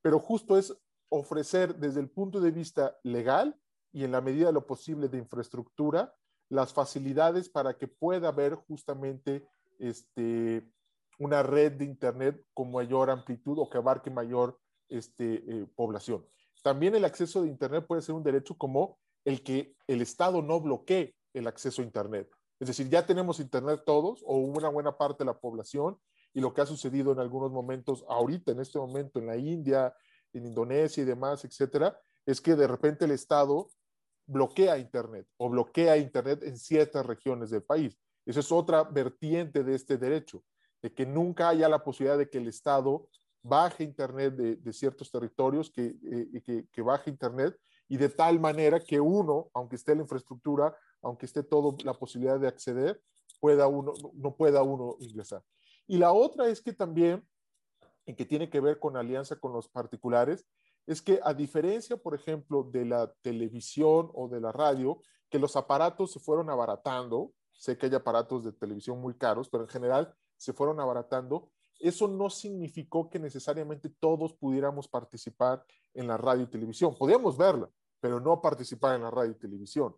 Speaker 3: Pero justo es ofrecer desde el punto de vista legal y en la medida de lo posible de infraestructura las facilidades para que pueda haber justamente este, una red de Internet con mayor amplitud o que abarque mayor este, eh, población. También el acceso de Internet puede ser un derecho como el que el Estado no bloquee el acceso a Internet. Es decir, ya tenemos Internet todos o una buena parte de la población y lo que ha sucedido en algunos momentos, ahorita en este momento en la India, en Indonesia y demás, etcétera, es que de repente el Estado bloquea Internet o bloquea Internet en ciertas regiones del país. Esa es otra vertiente de este derecho, de que nunca haya la posibilidad de que el Estado baje Internet de, ciertos territorios, que, eh, que, baje Internet y de tal manera que uno, aunque esté la infraestructura, aunque esté toda la posibilidad de acceder, pueda uno, no pueda uno ingresar. Y la otra es que también, en que tiene que ver con alianza con los particulares, es que a diferencia, por ejemplo, de la televisión o de la radio, que los aparatos se fueron abaratando, sé que hay aparatos de televisión muy caros, pero en general se fueron abaratando, eso no significó que necesariamente todos pudiéramos participar en la radio y televisión. Podíamos verla, pero no participar en la radio y televisión.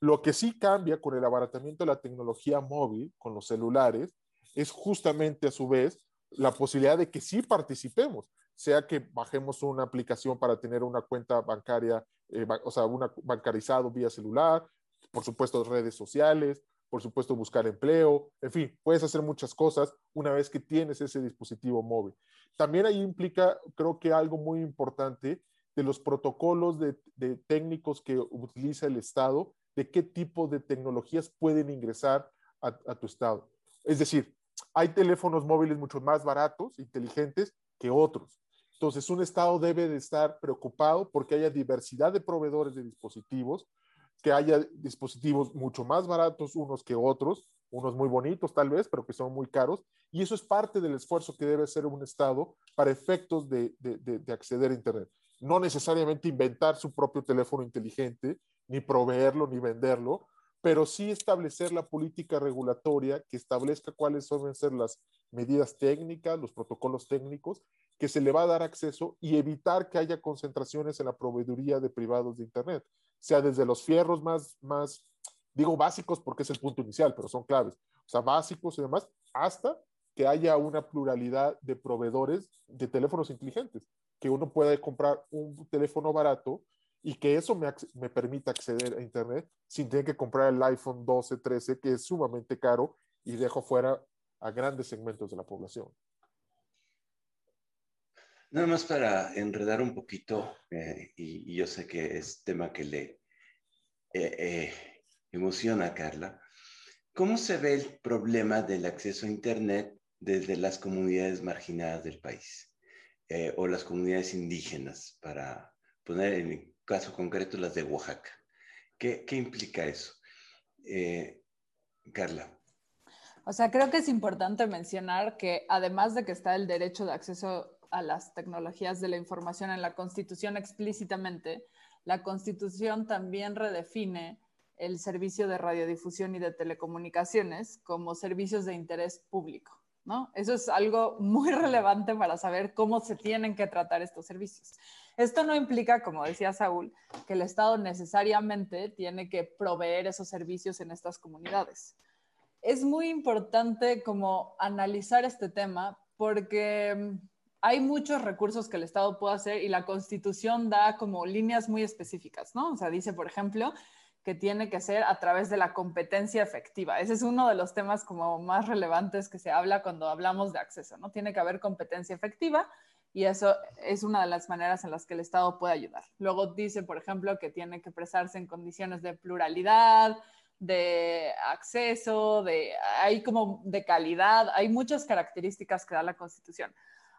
Speaker 3: Lo que sí cambia con el abaratamiento de la tecnología móvil, con los celulares, es justamente a su vez la posibilidad de que sí participemos, sea que bajemos una aplicación para tener una cuenta bancaria, eh, o sea, una bancarizado vía celular, por supuesto redes sociales, por supuesto buscar empleo, en fin, puedes hacer muchas cosas una vez que tienes ese dispositivo móvil. También ahí implica, creo que algo muy importante de los protocolos de, técnicos que utiliza el Estado, de qué tipo de tecnologías pueden ingresar a, tu Estado. Es decir, hay teléfonos móviles mucho más baratos, inteligentes, que otros. Entonces, un Estado debe de estar preocupado porque haya diversidad de proveedores de dispositivos, que haya dispositivos mucho más baratos unos que otros, unos muy bonitos tal vez, pero que son muy caros, y eso es parte del esfuerzo que debe hacer un Estado para efectos de, de, acceder a Internet. No necesariamente inventar su propio teléfono inteligente, ni proveerlo, ni venderlo, pero sí establecer la política regulatoria que establezca cuáles deben ser las medidas técnicas, los protocolos técnicos que se le va a dar acceso y evitar que haya concentraciones en la proveeduría de privados de Internet sea desde los fierros más, más, digo básicos porque es el punto inicial, pero son claves, o sea, básicos y demás, hasta que haya una pluralidad de proveedores de teléfonos inteligentes, que uno pueda comprar un teléfono barato y que eso me, me permita acceder a Internet sin tener que comprar el iPhone 12, 13, que es sumamente caro y dejo fuera a grandes segmentos de la población.
Speaker 1: Nada más para enredar un poquito, eh, y, yo sé que es tema que le eh, eh, emociona a Carla, ¿cómo se ve el problema del acceso a Internet desde las comunidades marginadas del país o las comunidades indígenas, para poner en caso concreto las de Oaxaca? ¿Qué, implica eso? Carla.
Speaker 2: O sea, creo que es importante mencionar que además de que está el derecho de acceso a las tecnologías de la información en la Constitución explícitamente, la Constitución también redefine el servicio de radiodifusión y de telecomunicaciones como servicios de interés público. ¿No? Eso es algo muy [LAUGHS] relevante para saber cómo se tienen que tratar estos servicios. Esto no implica, como decía Saúl, que el Estado necesariamente tiene que proveer esos servicios en estas comunidades. Es muy importante como analizar este tema porque hay muchos recursos que el Estado puede hacer y la Constitución da como líneas muy específicas, ¿no? O sea, dice, por ejemplo, que tiene que ser a través de la competencia efectiva. Ese es uno de los temas como más relevantes que se habla cuando hablamos de acceso, ¿no? Tiene que haber competencia efectiva y eso es una de las maneras en las que el Estado puede ayudar. Luego dice, por ejemplo, que tiene que prestarse en condiciones de pluralidad, de acceso, de hay como de calidad, hay muchas características que da la Constitución.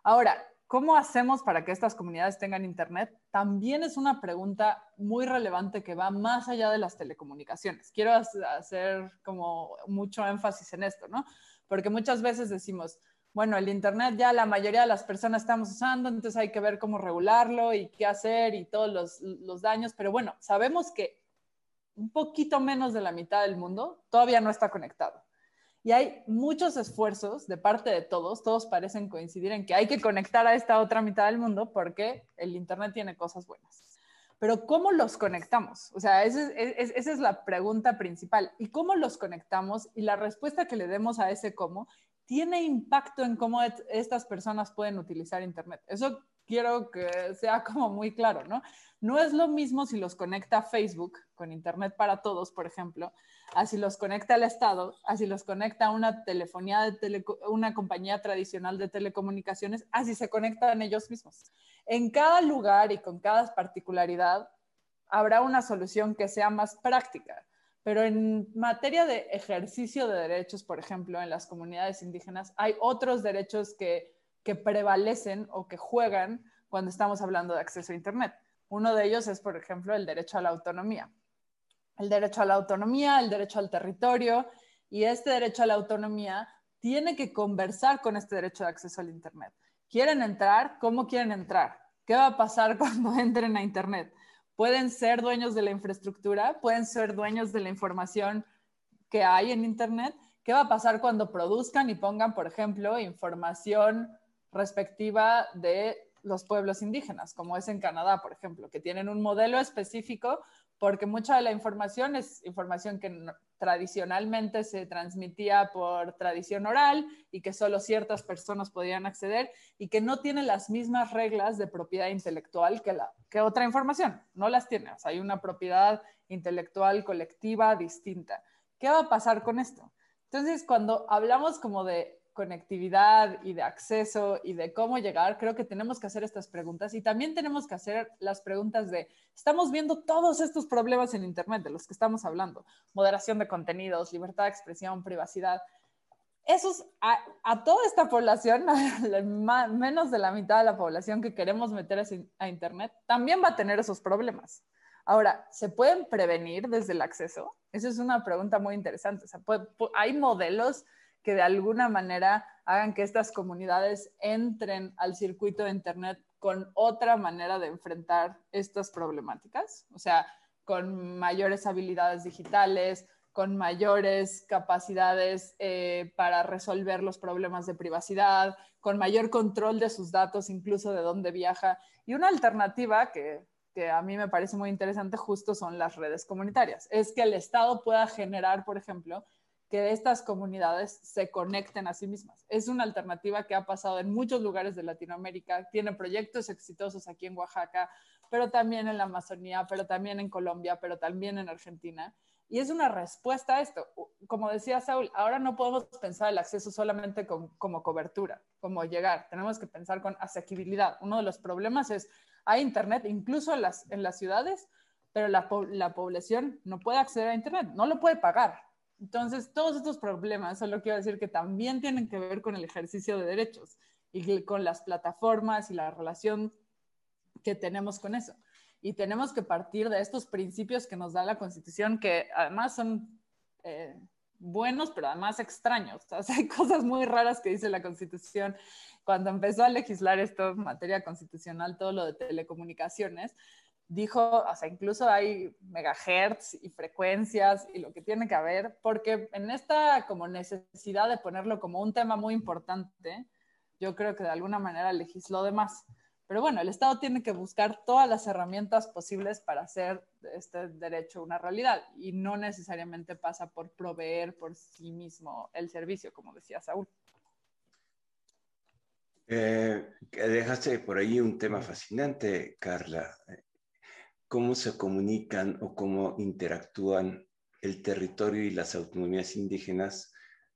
Speaker 2: Ahora, ¿cómo hacemos para que estas comunidades tengan Internet? También es una pregunta muy relevante que va más allá de las telecomunicaciones. Quiero hacer como mucho énfasis en esto, ¿no? Porque muchas veces decimos, bueno, el Internet ya la mayoría de las personas estamos usando, entonces hay que ver cómo regularlo y qué hacer y todos los, los daños, pero bueno, sabemos que un poquito menos de la mitad del mundo todavía no está conectado. Y hay muchos esfuerzos de parte de todos, todos parecen coincidir en que hay que conectar a esta otra mitad del mundo porque el Internet tiene cosas buenas. Pero ¿cómo los conectamos? O sea, esa es, la pregunta principal. ¿Y cómo los conectamos? Y la respuesta que le demos a ese cómo tiene impacto en cómo estas personas pueden utilizar Internet. Eso quiero que sea como muy claro, ¿no? No es lo mismo si los conecta Facebook con Internet para todos, por ejemplo, así los conecta el Estado, así los conecta una telefonía de una compañía tradicional de telecomunicaciones, así se conectan ellos mismos. En cada lugar y con cada particularidad habrá una solución que sea más práctica. Pero en materia de ejercicio de derechos, por ejemplo, en las comunidades indígenas, hay otros derechos que, que prevalecen o que juegan cuando estamos hablando de acceso a Internet. Uno de ellos es, por ejemplo, el derecho a la autonomía. El derecho a la autonomía, el derecho al territorio, y este derecho a la autonomía tiene que conversar con este derecho de acceso al Internet. ¿Quieren entrar? ¿Cómo quieren entrar? ¿Qué va a pasar [LAUGHS] cuando entren a Internet? ¿Pueden ser dueños de la infraestructura? ¿Pueden ser dueños de la información que hay en Internet? ¿Qué va a pasar cuando produzcan y pongan, por ejemplo, información respectiva de los pueblos indígenas, como es en Canadá, por ejemplo, que tienen un modelo específico porque mucha de la información es información que tradicionalmente se transmitía por tradición oral y que solo ciertas personas podían acceder y que no tiene las mismas reglas de propiedad intelectual que, la, que otra información. No las tiene. hay una propiedad intelectual colectiva distinta. ¿Qué va a pasar con esto? Entonces, cuando hablamos como de conectividad y de acceso y de cómo llegar, creo que tenemos que hacer estas preguntas y también tenemos que hacer las preguntas de, estamos viendo todos estos problemas en Internet de los que estamos hablando, moderación de contenidos, libertad de expresión, privacidad. Esos, a, a toda esta población, [LAUGHS] a menos de la mitad de la población que queremos meter a Internet, también va a tener esos problemas. Ahora, ¿se pueden prevenir desde el acceso? Esa es una pregunta muy interesante. O sea, hay modelos que de alguna manera hagan que estas comunidades entren al circuito de Internet con otra manera de enfrentar estas problemáticas, o sea, con mayores habilidades digitales, con mayores capacidades eh, para resolver los problemas de privacidad, con mayor control de sus datos, incluso de dónde viaja. Y una alternativa que, que a mí me parece muy interesante justo son las redes comunitarias. Es que el Estado pueda generar, por ejemplo, que estas comunidades se conecten a sí mismas. Es una alternativa que ha pasado en muchos lugares de Latinoamérica, tiene proyectos exitosos aquí en Oaxaca, pero también en la Amazonía, pero también en Colombia, pero también en Argentina. Y es una respuesta a esto. Como decía Saúl, ahora no podemos pensar el acceso solamente como cobertura, como llegar. Tenemos que pensar con asequibilidad. Uno de los problemas es, hay Internet incluso en las, en las ciudades, pero la, la población no puede acceder a Internet, no lo puede pagar entonces, todos estos problemas, solo quiero decir que también tienen que ver con el ejercicio de derechos y con las plataformas y la relación que tenemos con eso. Y tenemos que partir de estos principios que nos da la Constitución, que además son eh, buenos, pero además extraños. [LAUGHS] O sea, hay cosas muy raras que dice la Constitución. Cuando empezó a legislar esto en materia constitucional, todo lo de telecomunicaciones, dijo, o sea, incluso hay megahertz y frecuencias y lo que tiene que haber, porque en esta como necesidad de ponerlo como un tema muy importante, yo creo que de alguna manera legisló de más. Pero bueno, el Estado tiene que buscar todas las herramientas posibles para hacer este derecho una realidad y no necesariamente pasa por proveer por sí mismo el servicio, como decía Saúl.
Speaker 1: Eh, dejaste por ahí un tema fascinante, Carla cómo se comunican o cómo interactúan el territorio y las autonomías indígenas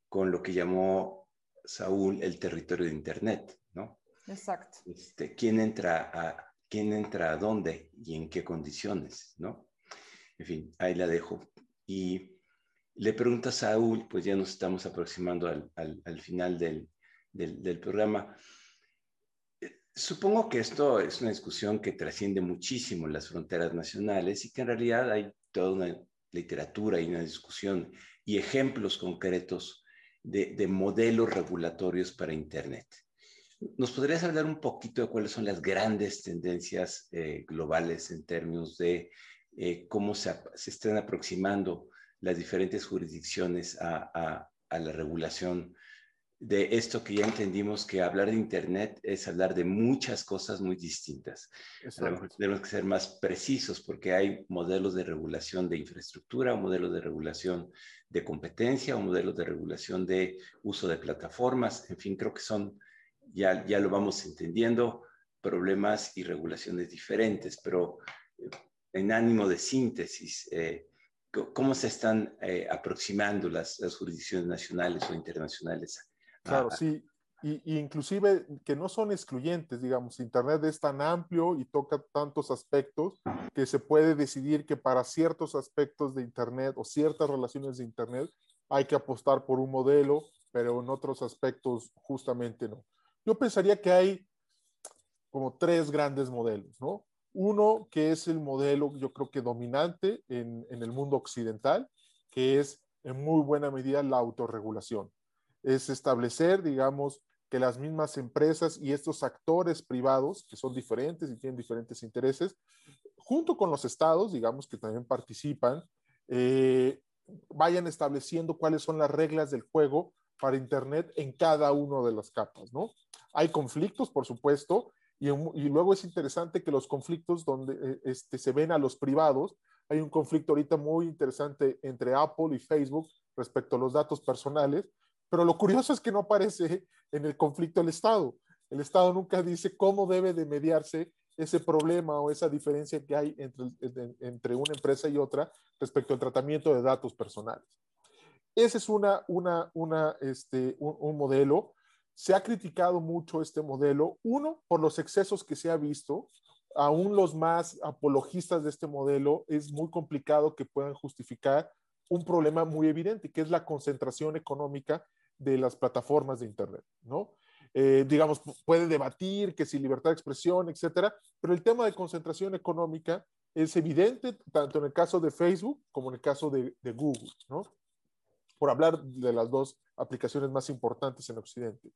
Speaker 1: con lo que llamó Saúl el territorio de Internet, ¿no?
Speaker 2: Exacto.
Speaker 1: Este, ¿quién, entra a, ¿Quién entra a dónde y en qué condiciones, ¿no? En fin, ahí la dejo. Y le pregunta a Saúl, pues ya nos estamos aproximando al, al, final del, del, del programa, Supongo que esto es una discusión que trasciende muchísimo las fronteras nacionales y que en realidad hay toda una literatura y una discusión y ejemplos concretos de, modelos regulatorios para Internet. ¿Nos podrías hablar un poquito de cuáles son las grandes tendencias eh, globales en términos de eh, cómo se, están aproximando las diferentes jurisdicciones a la regulación de esto que ya entendimos que hablar de Internet es hablar de muchas cosas muy distintas. tenemos que ser más precisos porque hay modelos de regulación de infraestructura, modelos de regulación de competencia, o modelos de regulación de uso de plataformas. En fin, creo que son, ya, ya lo vamos entendiendo, problemas y regulaciones diferentes, pero eh, en ánimo de síntesis, eh, ¿cómo se están eh, aproximando las, las jurisdicciones nacionales o internacionales
Speaker 3: Claro, sí. Y, inclusive que no son excluyentes, digamos, Internet es tan amplio y toca tantos aspectos que se puede decidir que para ciertos aspectos de Internet o ciertas relaciones de Internet hay que apostar por un modelo, pero en otros aspectos justamente no. Yo pensaría que hay como tres grandes modelos, ¿no? Uno que es el modelo, yo creo que dominante en, en el mundo occidental, que es en muy buena medida la autorregulación es establecer, digamos, que las mismas empresas y estos actores privados, que son diferentes y tienen diferentes intereses, junto con los estados, digamos, que también participan, eh, vayan estableciendo cuáles son las reglas del juego para Internet en cada una de las capas, ¿no? Hay conflictos, por supuesto, y, luego es interesante que los conflictos donde eh, este, se ven a los privados, hay un conflicto ahorita muy interesante entre Apple y Facebook respecto a los datos personales, pero lo curioso es que no aparece en el conflicto el Estado. El Estado nunca dice cómo debe de mediarse ese problema o esa diferencia que hay entre, entre una empresa y otra respecto al tratamiento de datos personales. Ese es una, una, una, este, un, modelo. Se ha criticado mucho este modelo, uno, por los excesos que se ha visto. Aún los más apologistas de este modelo es muy complicado que puedan justificar un problema muy evidente, que es la concentración económica de las plataformas de Internet, ¿no? Eh, digamos, puede debatir que si libertad de expresión, etcétera, pero el tema de concentración económica es evidente tanto en el caso de Facebook como en el caso de, Google, ¿no? Por hablar de las dos aplicaciones más importantes en Occidente.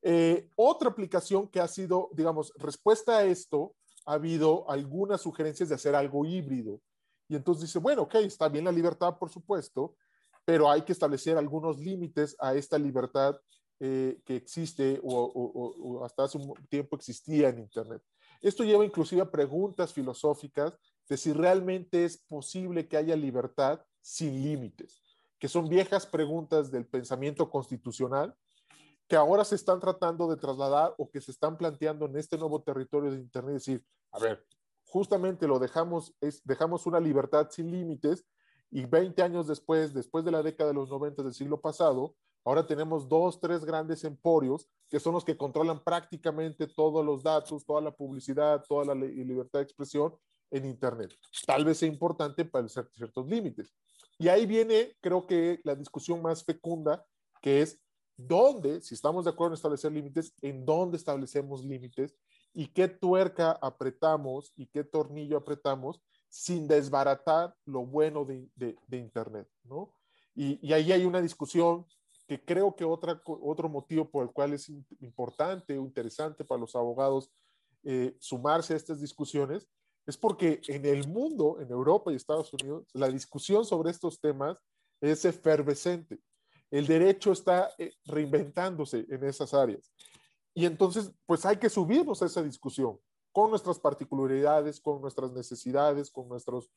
Speaker 3: Eh, otra aplicación que ha sido, digamos, respuesta a esto, ha habido algunas sugerencias de hacer algo híbrido. Y entonces dice, bueno, ok, está bien la libertad, por supuesto, pero hay que establecer algunos límites a esta libertad eh, que existe o, hasta hace un tiempo existía en Internet. Esto lleva inclusive a preguntas filosóficas de si realmente es posible que haya libertad sin límites, que son viejas preguntas del pensamiento constitucional que ahora se están tratando de trasladar o que se están planteando en este nuevo territorio de Internet. Decir, a ver, justamente lo dejamos, es, dejamos una libertad sin límites y 20 años después, después de la década de los 90 del siglo pasado, ahora tenemos dos, tres grandes emporios que son los que controlan prácticamente todos los datos, toda la publicidad, toda la libertad de expresión en Internet. Tal vez sea importante para ciertos límites. Y ahí viene, creo que, la discusión más fecunda, que es dónde, si estamos de acuerdo en establecer límites, en dónde establecemos límites y qué tuerca apretamos y qué tornillo apretamos sin desbaratar lo bueno de, Internet, ¿no? Y, y, ahí hay una discusión que creo que otra, otro motivo por el cual es importante o interesante para los abogados eh, sumarse a estas discusiones es porque en el mundo, en Europa y Estados Unidos, la discusión sobre estos temas es efervescente. El derecho está eh, reinventándose en esas áreas. Y entonces, pues hay que subirnos a esa discusión con nuestras particularidades, con nuestras necesidades, con nuestros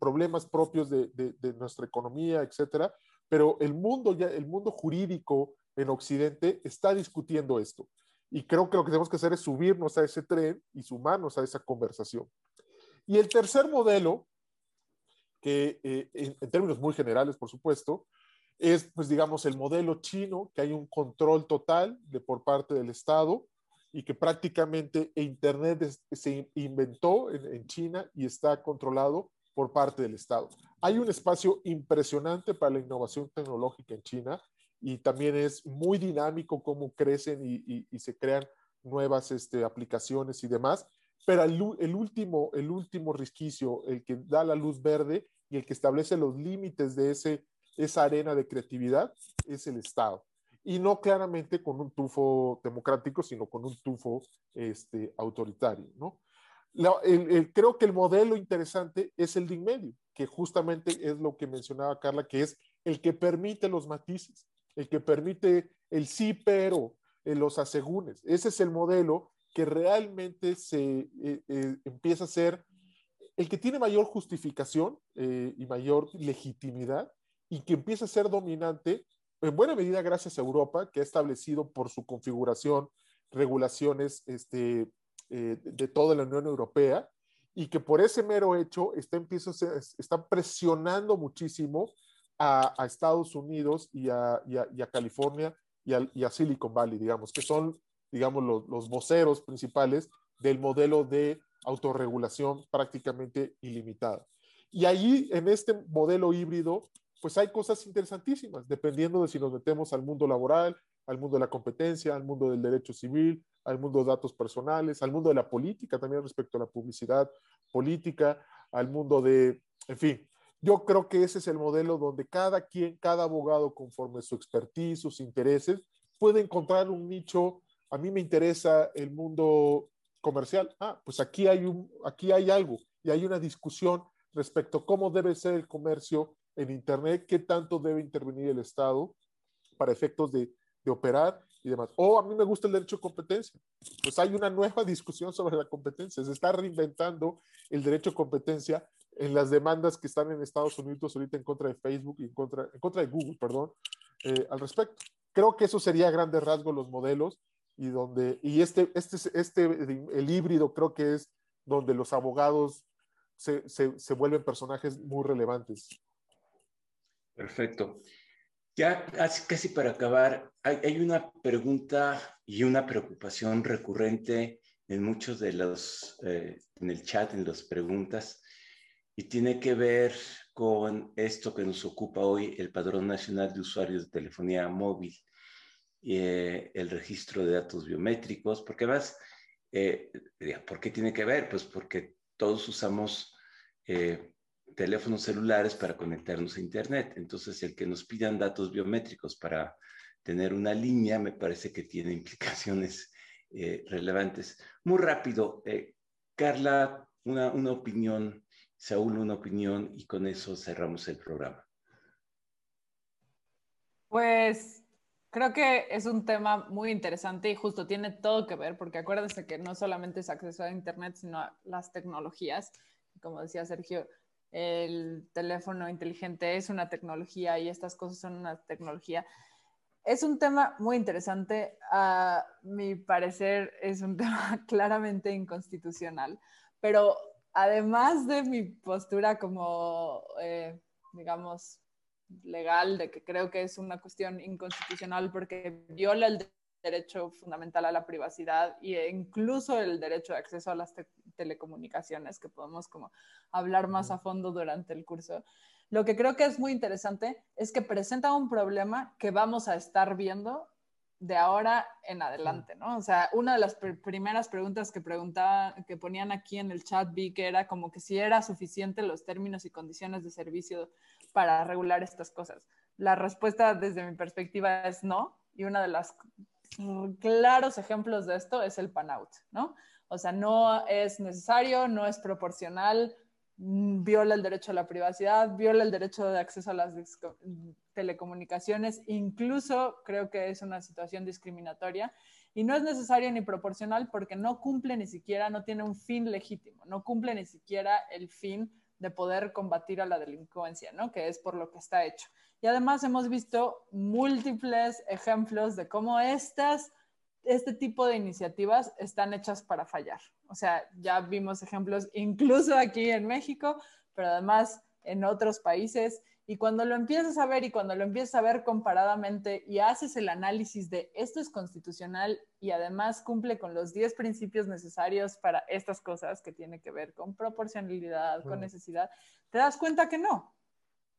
Speaker 3: problemas propios de, nuestra economía, etcétera. Pero el mundo, ya, el mundo jurídico en Occidente está discutiendo esto. Y creo que lo que tenemos que hacer es subirnos a ese tren y sumarnos a esa conversación. Y el tercer modelo, que eh, en, en, términos muy generales, por supuesto, es, pues digamos, el modelo chino, que hay un control total de por parte del Estado y que prácticamente Internet se inventó en, China y está controlado por parte del Estado. Hay un espacio impresionante para la innovación tecnológica en China y también es muy dinámico cómo crecen y, y, se crean nuevas este, aplicaciones y demás. Pero el, el, último, el último resquicio, el que da la luz verde y el que establece los límites de ese esa arena de creatividad es el Estado. Y no claramente con un tufo democrático, sino con un tufo este, autoritario. ¿no? creo que el modelo interesante es el de en medio, que justamente es lo que mencionaba Carla, que es el que permite los matices, el que permite el sí, pero, en los asegúnes. Ese es el modelo que realmente se eh, eh, empieza a ser el que tiene mayor justificación eh, y mayor legitimidad y que empieza a ser dominante en buena medida gracias a Europa, que ha establecido por su configuración regulaciones este, eh, de toda la Unión Europea y que por ese mero hecho está, está presionando muchísimo a, Estados Unidos y a, California y a, Silicon Valley, digamos, que son, digamos, los, los voceros principales del modelo de autorregulación prácticamente ilimitada. Y ahí, en este modelo híbrido, pues hay cosas interesantísimas, dependiendo de si nos metemos al mundo laboral, al mundo de la competencia, al mundo del derecho civil, al mundo de datos personales, al mundo de la política también respecto a la publicidad política, al mundo de, en fin, yo creo que ese es el modelo donde cada quien, cada abogado, conforme su expertise, sus intereses, puede encontrar un nicho. A mí me interesa el mundo comercial. Ah, pues aquí hay, un, aquí hay algo y hay una discusión respecto a cómo debe ser el comercio en Internet, qué tanto debe intervenir el Estado para efectos de, de operar y demás. O a mí me gusta el derecho de competencia. Pues hay una nueva [LAUGHS] discusión sobre la competencia. Se está reinventando el derecho de competencia en las demandas que están en Estados Unidos ahorita en contra de Facebook y en contra, en contra de Google, perdón, eh, al respecto. Creo que eso sería a grandes rasgos los modelos y donde, y este, este, este, el híbrido creo que es donde los abogados se, se, se vuelven personajes muy relevantes.
Speaker 1: Perfecto. Ya casi, para acabar, hay, una pregunta y una preocupación recurrente en muchos de los, eh, en el chat, en las preguntas, y tiene que ver con esto que nos ocupa hoy, el Padrón Nacional de Usuarios de Telefonía Móvil, eh, el registro de datos biométricos, porque además, eh, ¿por qué tiene que ver? Pues porque todos usamos teléfonos celulares para conectarnos a Internet. Entonces, el que nos pidan datos biométricos para tener una línea me parece que tiene [LAUGHS] implicaciones eh, relevantes. Muy rápido, eh, Carla, una, una opinión, Saúl, una opinión y con eso cerramos el programa.
Speaker 2: Pues creo que es un tema muy interesante y justo tiene todo que ver, porque acuérdense que no solamente es acceso a Internet, sino a las tecnologías. Como decía Sergio, el teléfono inteligente es una tecnología y estas cosas son una tecnología. Es un tema muy interesante. A mi parecer es un [LAUGHS] tema claramente inconstitucional, pero además de mi postura como, eh, digamos, legal, de que creo que es una cuestión inconstitucional porque viola el derecho fundamental a la privacidad e incluso el derecho de acceso a las telecomunicaciones, que podemos como hablar más a fondo durante el curso. Lo que creo que es muy interesante es que presenta un problema que vamos a estar viendo de ahora en adelante, ¿no? O sea, una de las primeras preguntas que preguntaba, que ponían aquí en el chat vi que era como que si era suficiente los términos y condiciones de servicio para regular estas cosas. La respuesta desde mi perspectiva es no, y una de las claros ejemplos de esto es el pan-out, ¿no? O sea, no es necesario, no es proporcional, mm, viola el derecho a la privacidad, viola el derecho de acceso a las telecomunicaciones, incluso creo que es una situación discriminatoria y no es necesario ni proporcional porque no cumple ni siquiera, no tiene un fin legítimo, no cumple ni siquiera el fin de poder combatir a la delincuencia, ¿no? Que es por lo que está hecho. Y además hemos visto múltiples ejemplos de cómo estas, este tipo de iniciativas están hechas para fallar. O sea, ya vimos ejemplos incluso aquí en México, pero además en otros países. Y cuando lo empiezas a ver y cuando lo empiezas a ver comparadamente y haces el análisis de esto es constitucional y además cumple con los 10 principios necesarios para estas cosas que tiene que ver con proporcionalidad, con necesidad, te das cuenta que no,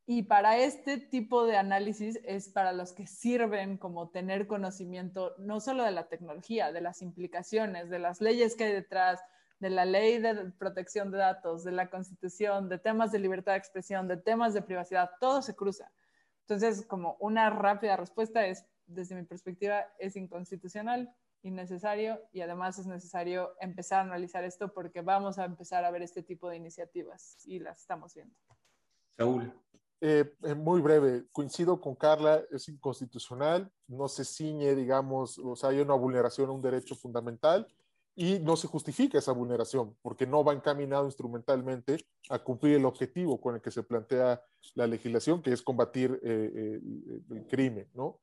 Speaker 2: y para este tipo de análisis es para los que sirven como tener conocimiento no solo de la tecnología, de las implicaciones, de las leyes que hay detrás, de la ley de protección de datos, de la constitución, de temas de libertad de expresión, de temas de privacidad, todo se cruza. Entonces, como una rápida respuesta es, desde mi perspectiva, es inconstitucional, innecesario y además es necesario empezar a analizar esto porque vamos a empezar a ver este tipo de iniciativas y las estamos viendo.
Speaker 1: Saúl.
Speaker 3: Eh, muy breve, coincido con Carla, es inconstitucional, no se ciñe, digamos, o sea, hay una vulneración a un derecho fundamental y no se justifica esa vulneración porque no va encaminado instrumentalmente a cumplir el objetivo con el que se plantea la legislación, que es combatir eh, eh, el crimen, ¿no?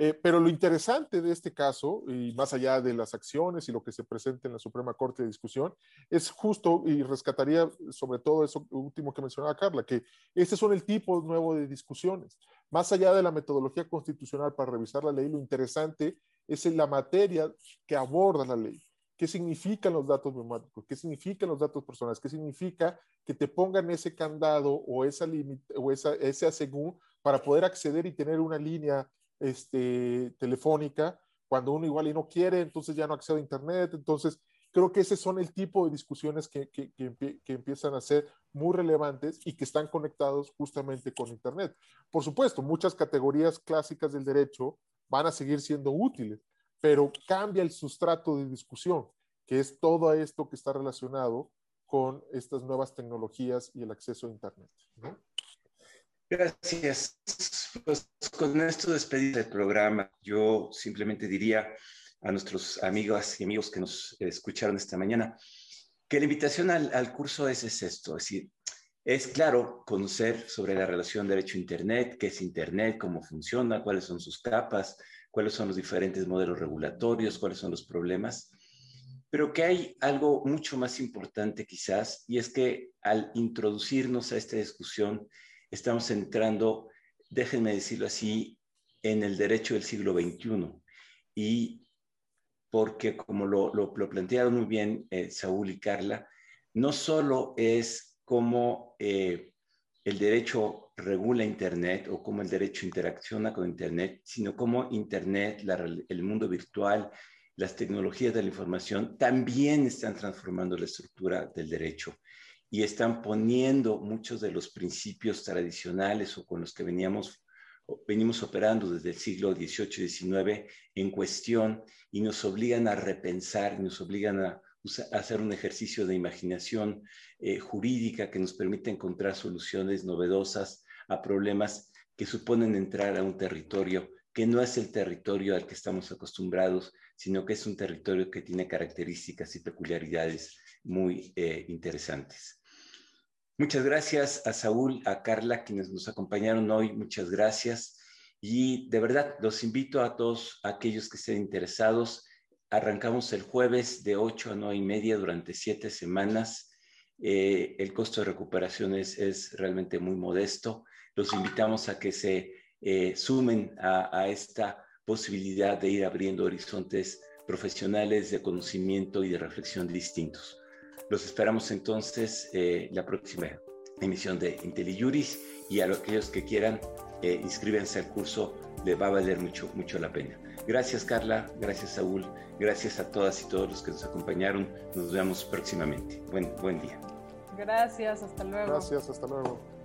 Speaker 3: Eh, pero lo interesante de este caso, y más allá de las acciones y lo que se presenta en la Suprema Corte de discusión, es justo, y rescataría sobre todo eso último que mencionaba Carla, que este son el tipo nuevo de discusiones. Más allá de la metodología constitucional para revisar la ley, lo interesante es en la materia que aborda la ley. ¿Qué significan los datos biométricos? ¿Qué significan los datos personales? ¿Qué significa que te pongan ese candado o, esa o esa, ese asegún para poder acceder y tener una línea este, telefónica, cuando uno igual y no quiere, entonces ya no accede a Internet. Entonces, creo que ese son el tipo de discusiones que, que, que, empiezan a ser muy relevantes y que están conectados justamente con Internet. Por supuesto, muchas categorías clásicas del derecho van a seguir siendo útiles, pero cambia el sustrato de discusión, que es todo esto que está relacionado con estas nuevas tecnologías y el acceso a Internet.
Speaker 1: Gracias. Pues con esto despedir el programa. Yo simplemente diría a nuestros amigos y amigos que nos escucharon esta mañana que la invitación al, curso es, es, esto, es decir, es claro conocer sobre la relación derecho-internet, qué es Internet, cómo funciona, cuáles son sus capas, cuáles son los diferentes modelos regulatorios, cuáles son los problemas, pero que hay algo mucho más importante quizás, y es que al introducirnos a esta discusión, estamos entrando, déjenme decirlo así, en el derecho del siglo XXI. Y porque, como lo, lo, plantearon muy bien eh, Saúl y Carla, no solo es cómo eh, el derecho regula Internet o cómo el derecho interacciona con Internet, sino cómo Internet, el mundo virtual, las tecnologías de la información también están transformando la estructura del derecho y están poniendo muchos de los principios tradicionales o con los que veníamos, venimos operando desde el siglo XVIII y XIX en cuestión y nos obligan a repensar, nos obligan a, hacer un ejercicio de imaginación eh, jurídica que nos permite encontrar soluciones novedosas a problemas que suponen entrar a un territorio que no es el territorio al que estamos acostumbrados, sino que es un territorio que tiene características y peculiaridades muy eh, interesantes. Muchas gracias a Saúl, a Carla, quienes nos acompañaron hoy. Muchas gracias. Y de verdad, los invito a todos aquellos que estén interesados. Arrancamos el jueves de 8 a 9 y media durante siete semanas. Eh, el costo de recuperación es, realmente muy modesto. Los invitamos a que se eh, sumen a, esta posibilidad de ir abriendo horizontes profesionales de conocimiento y de reflexión distintos. Los esperamos entonces eh, la próxima emisión de IntelliJuris y a aquellos que quieran eh, inscríbanse al curso, les va a valer mucho, mucho la pena. Gracias Carla, gracias Saúl, gracias a todas y todos los que nos acompañaron. Nos vemos próximamente. Buen, buen día.
Speaker 2: Gracias, hasta luego.
Speaker 3: Gracias, hasta luego.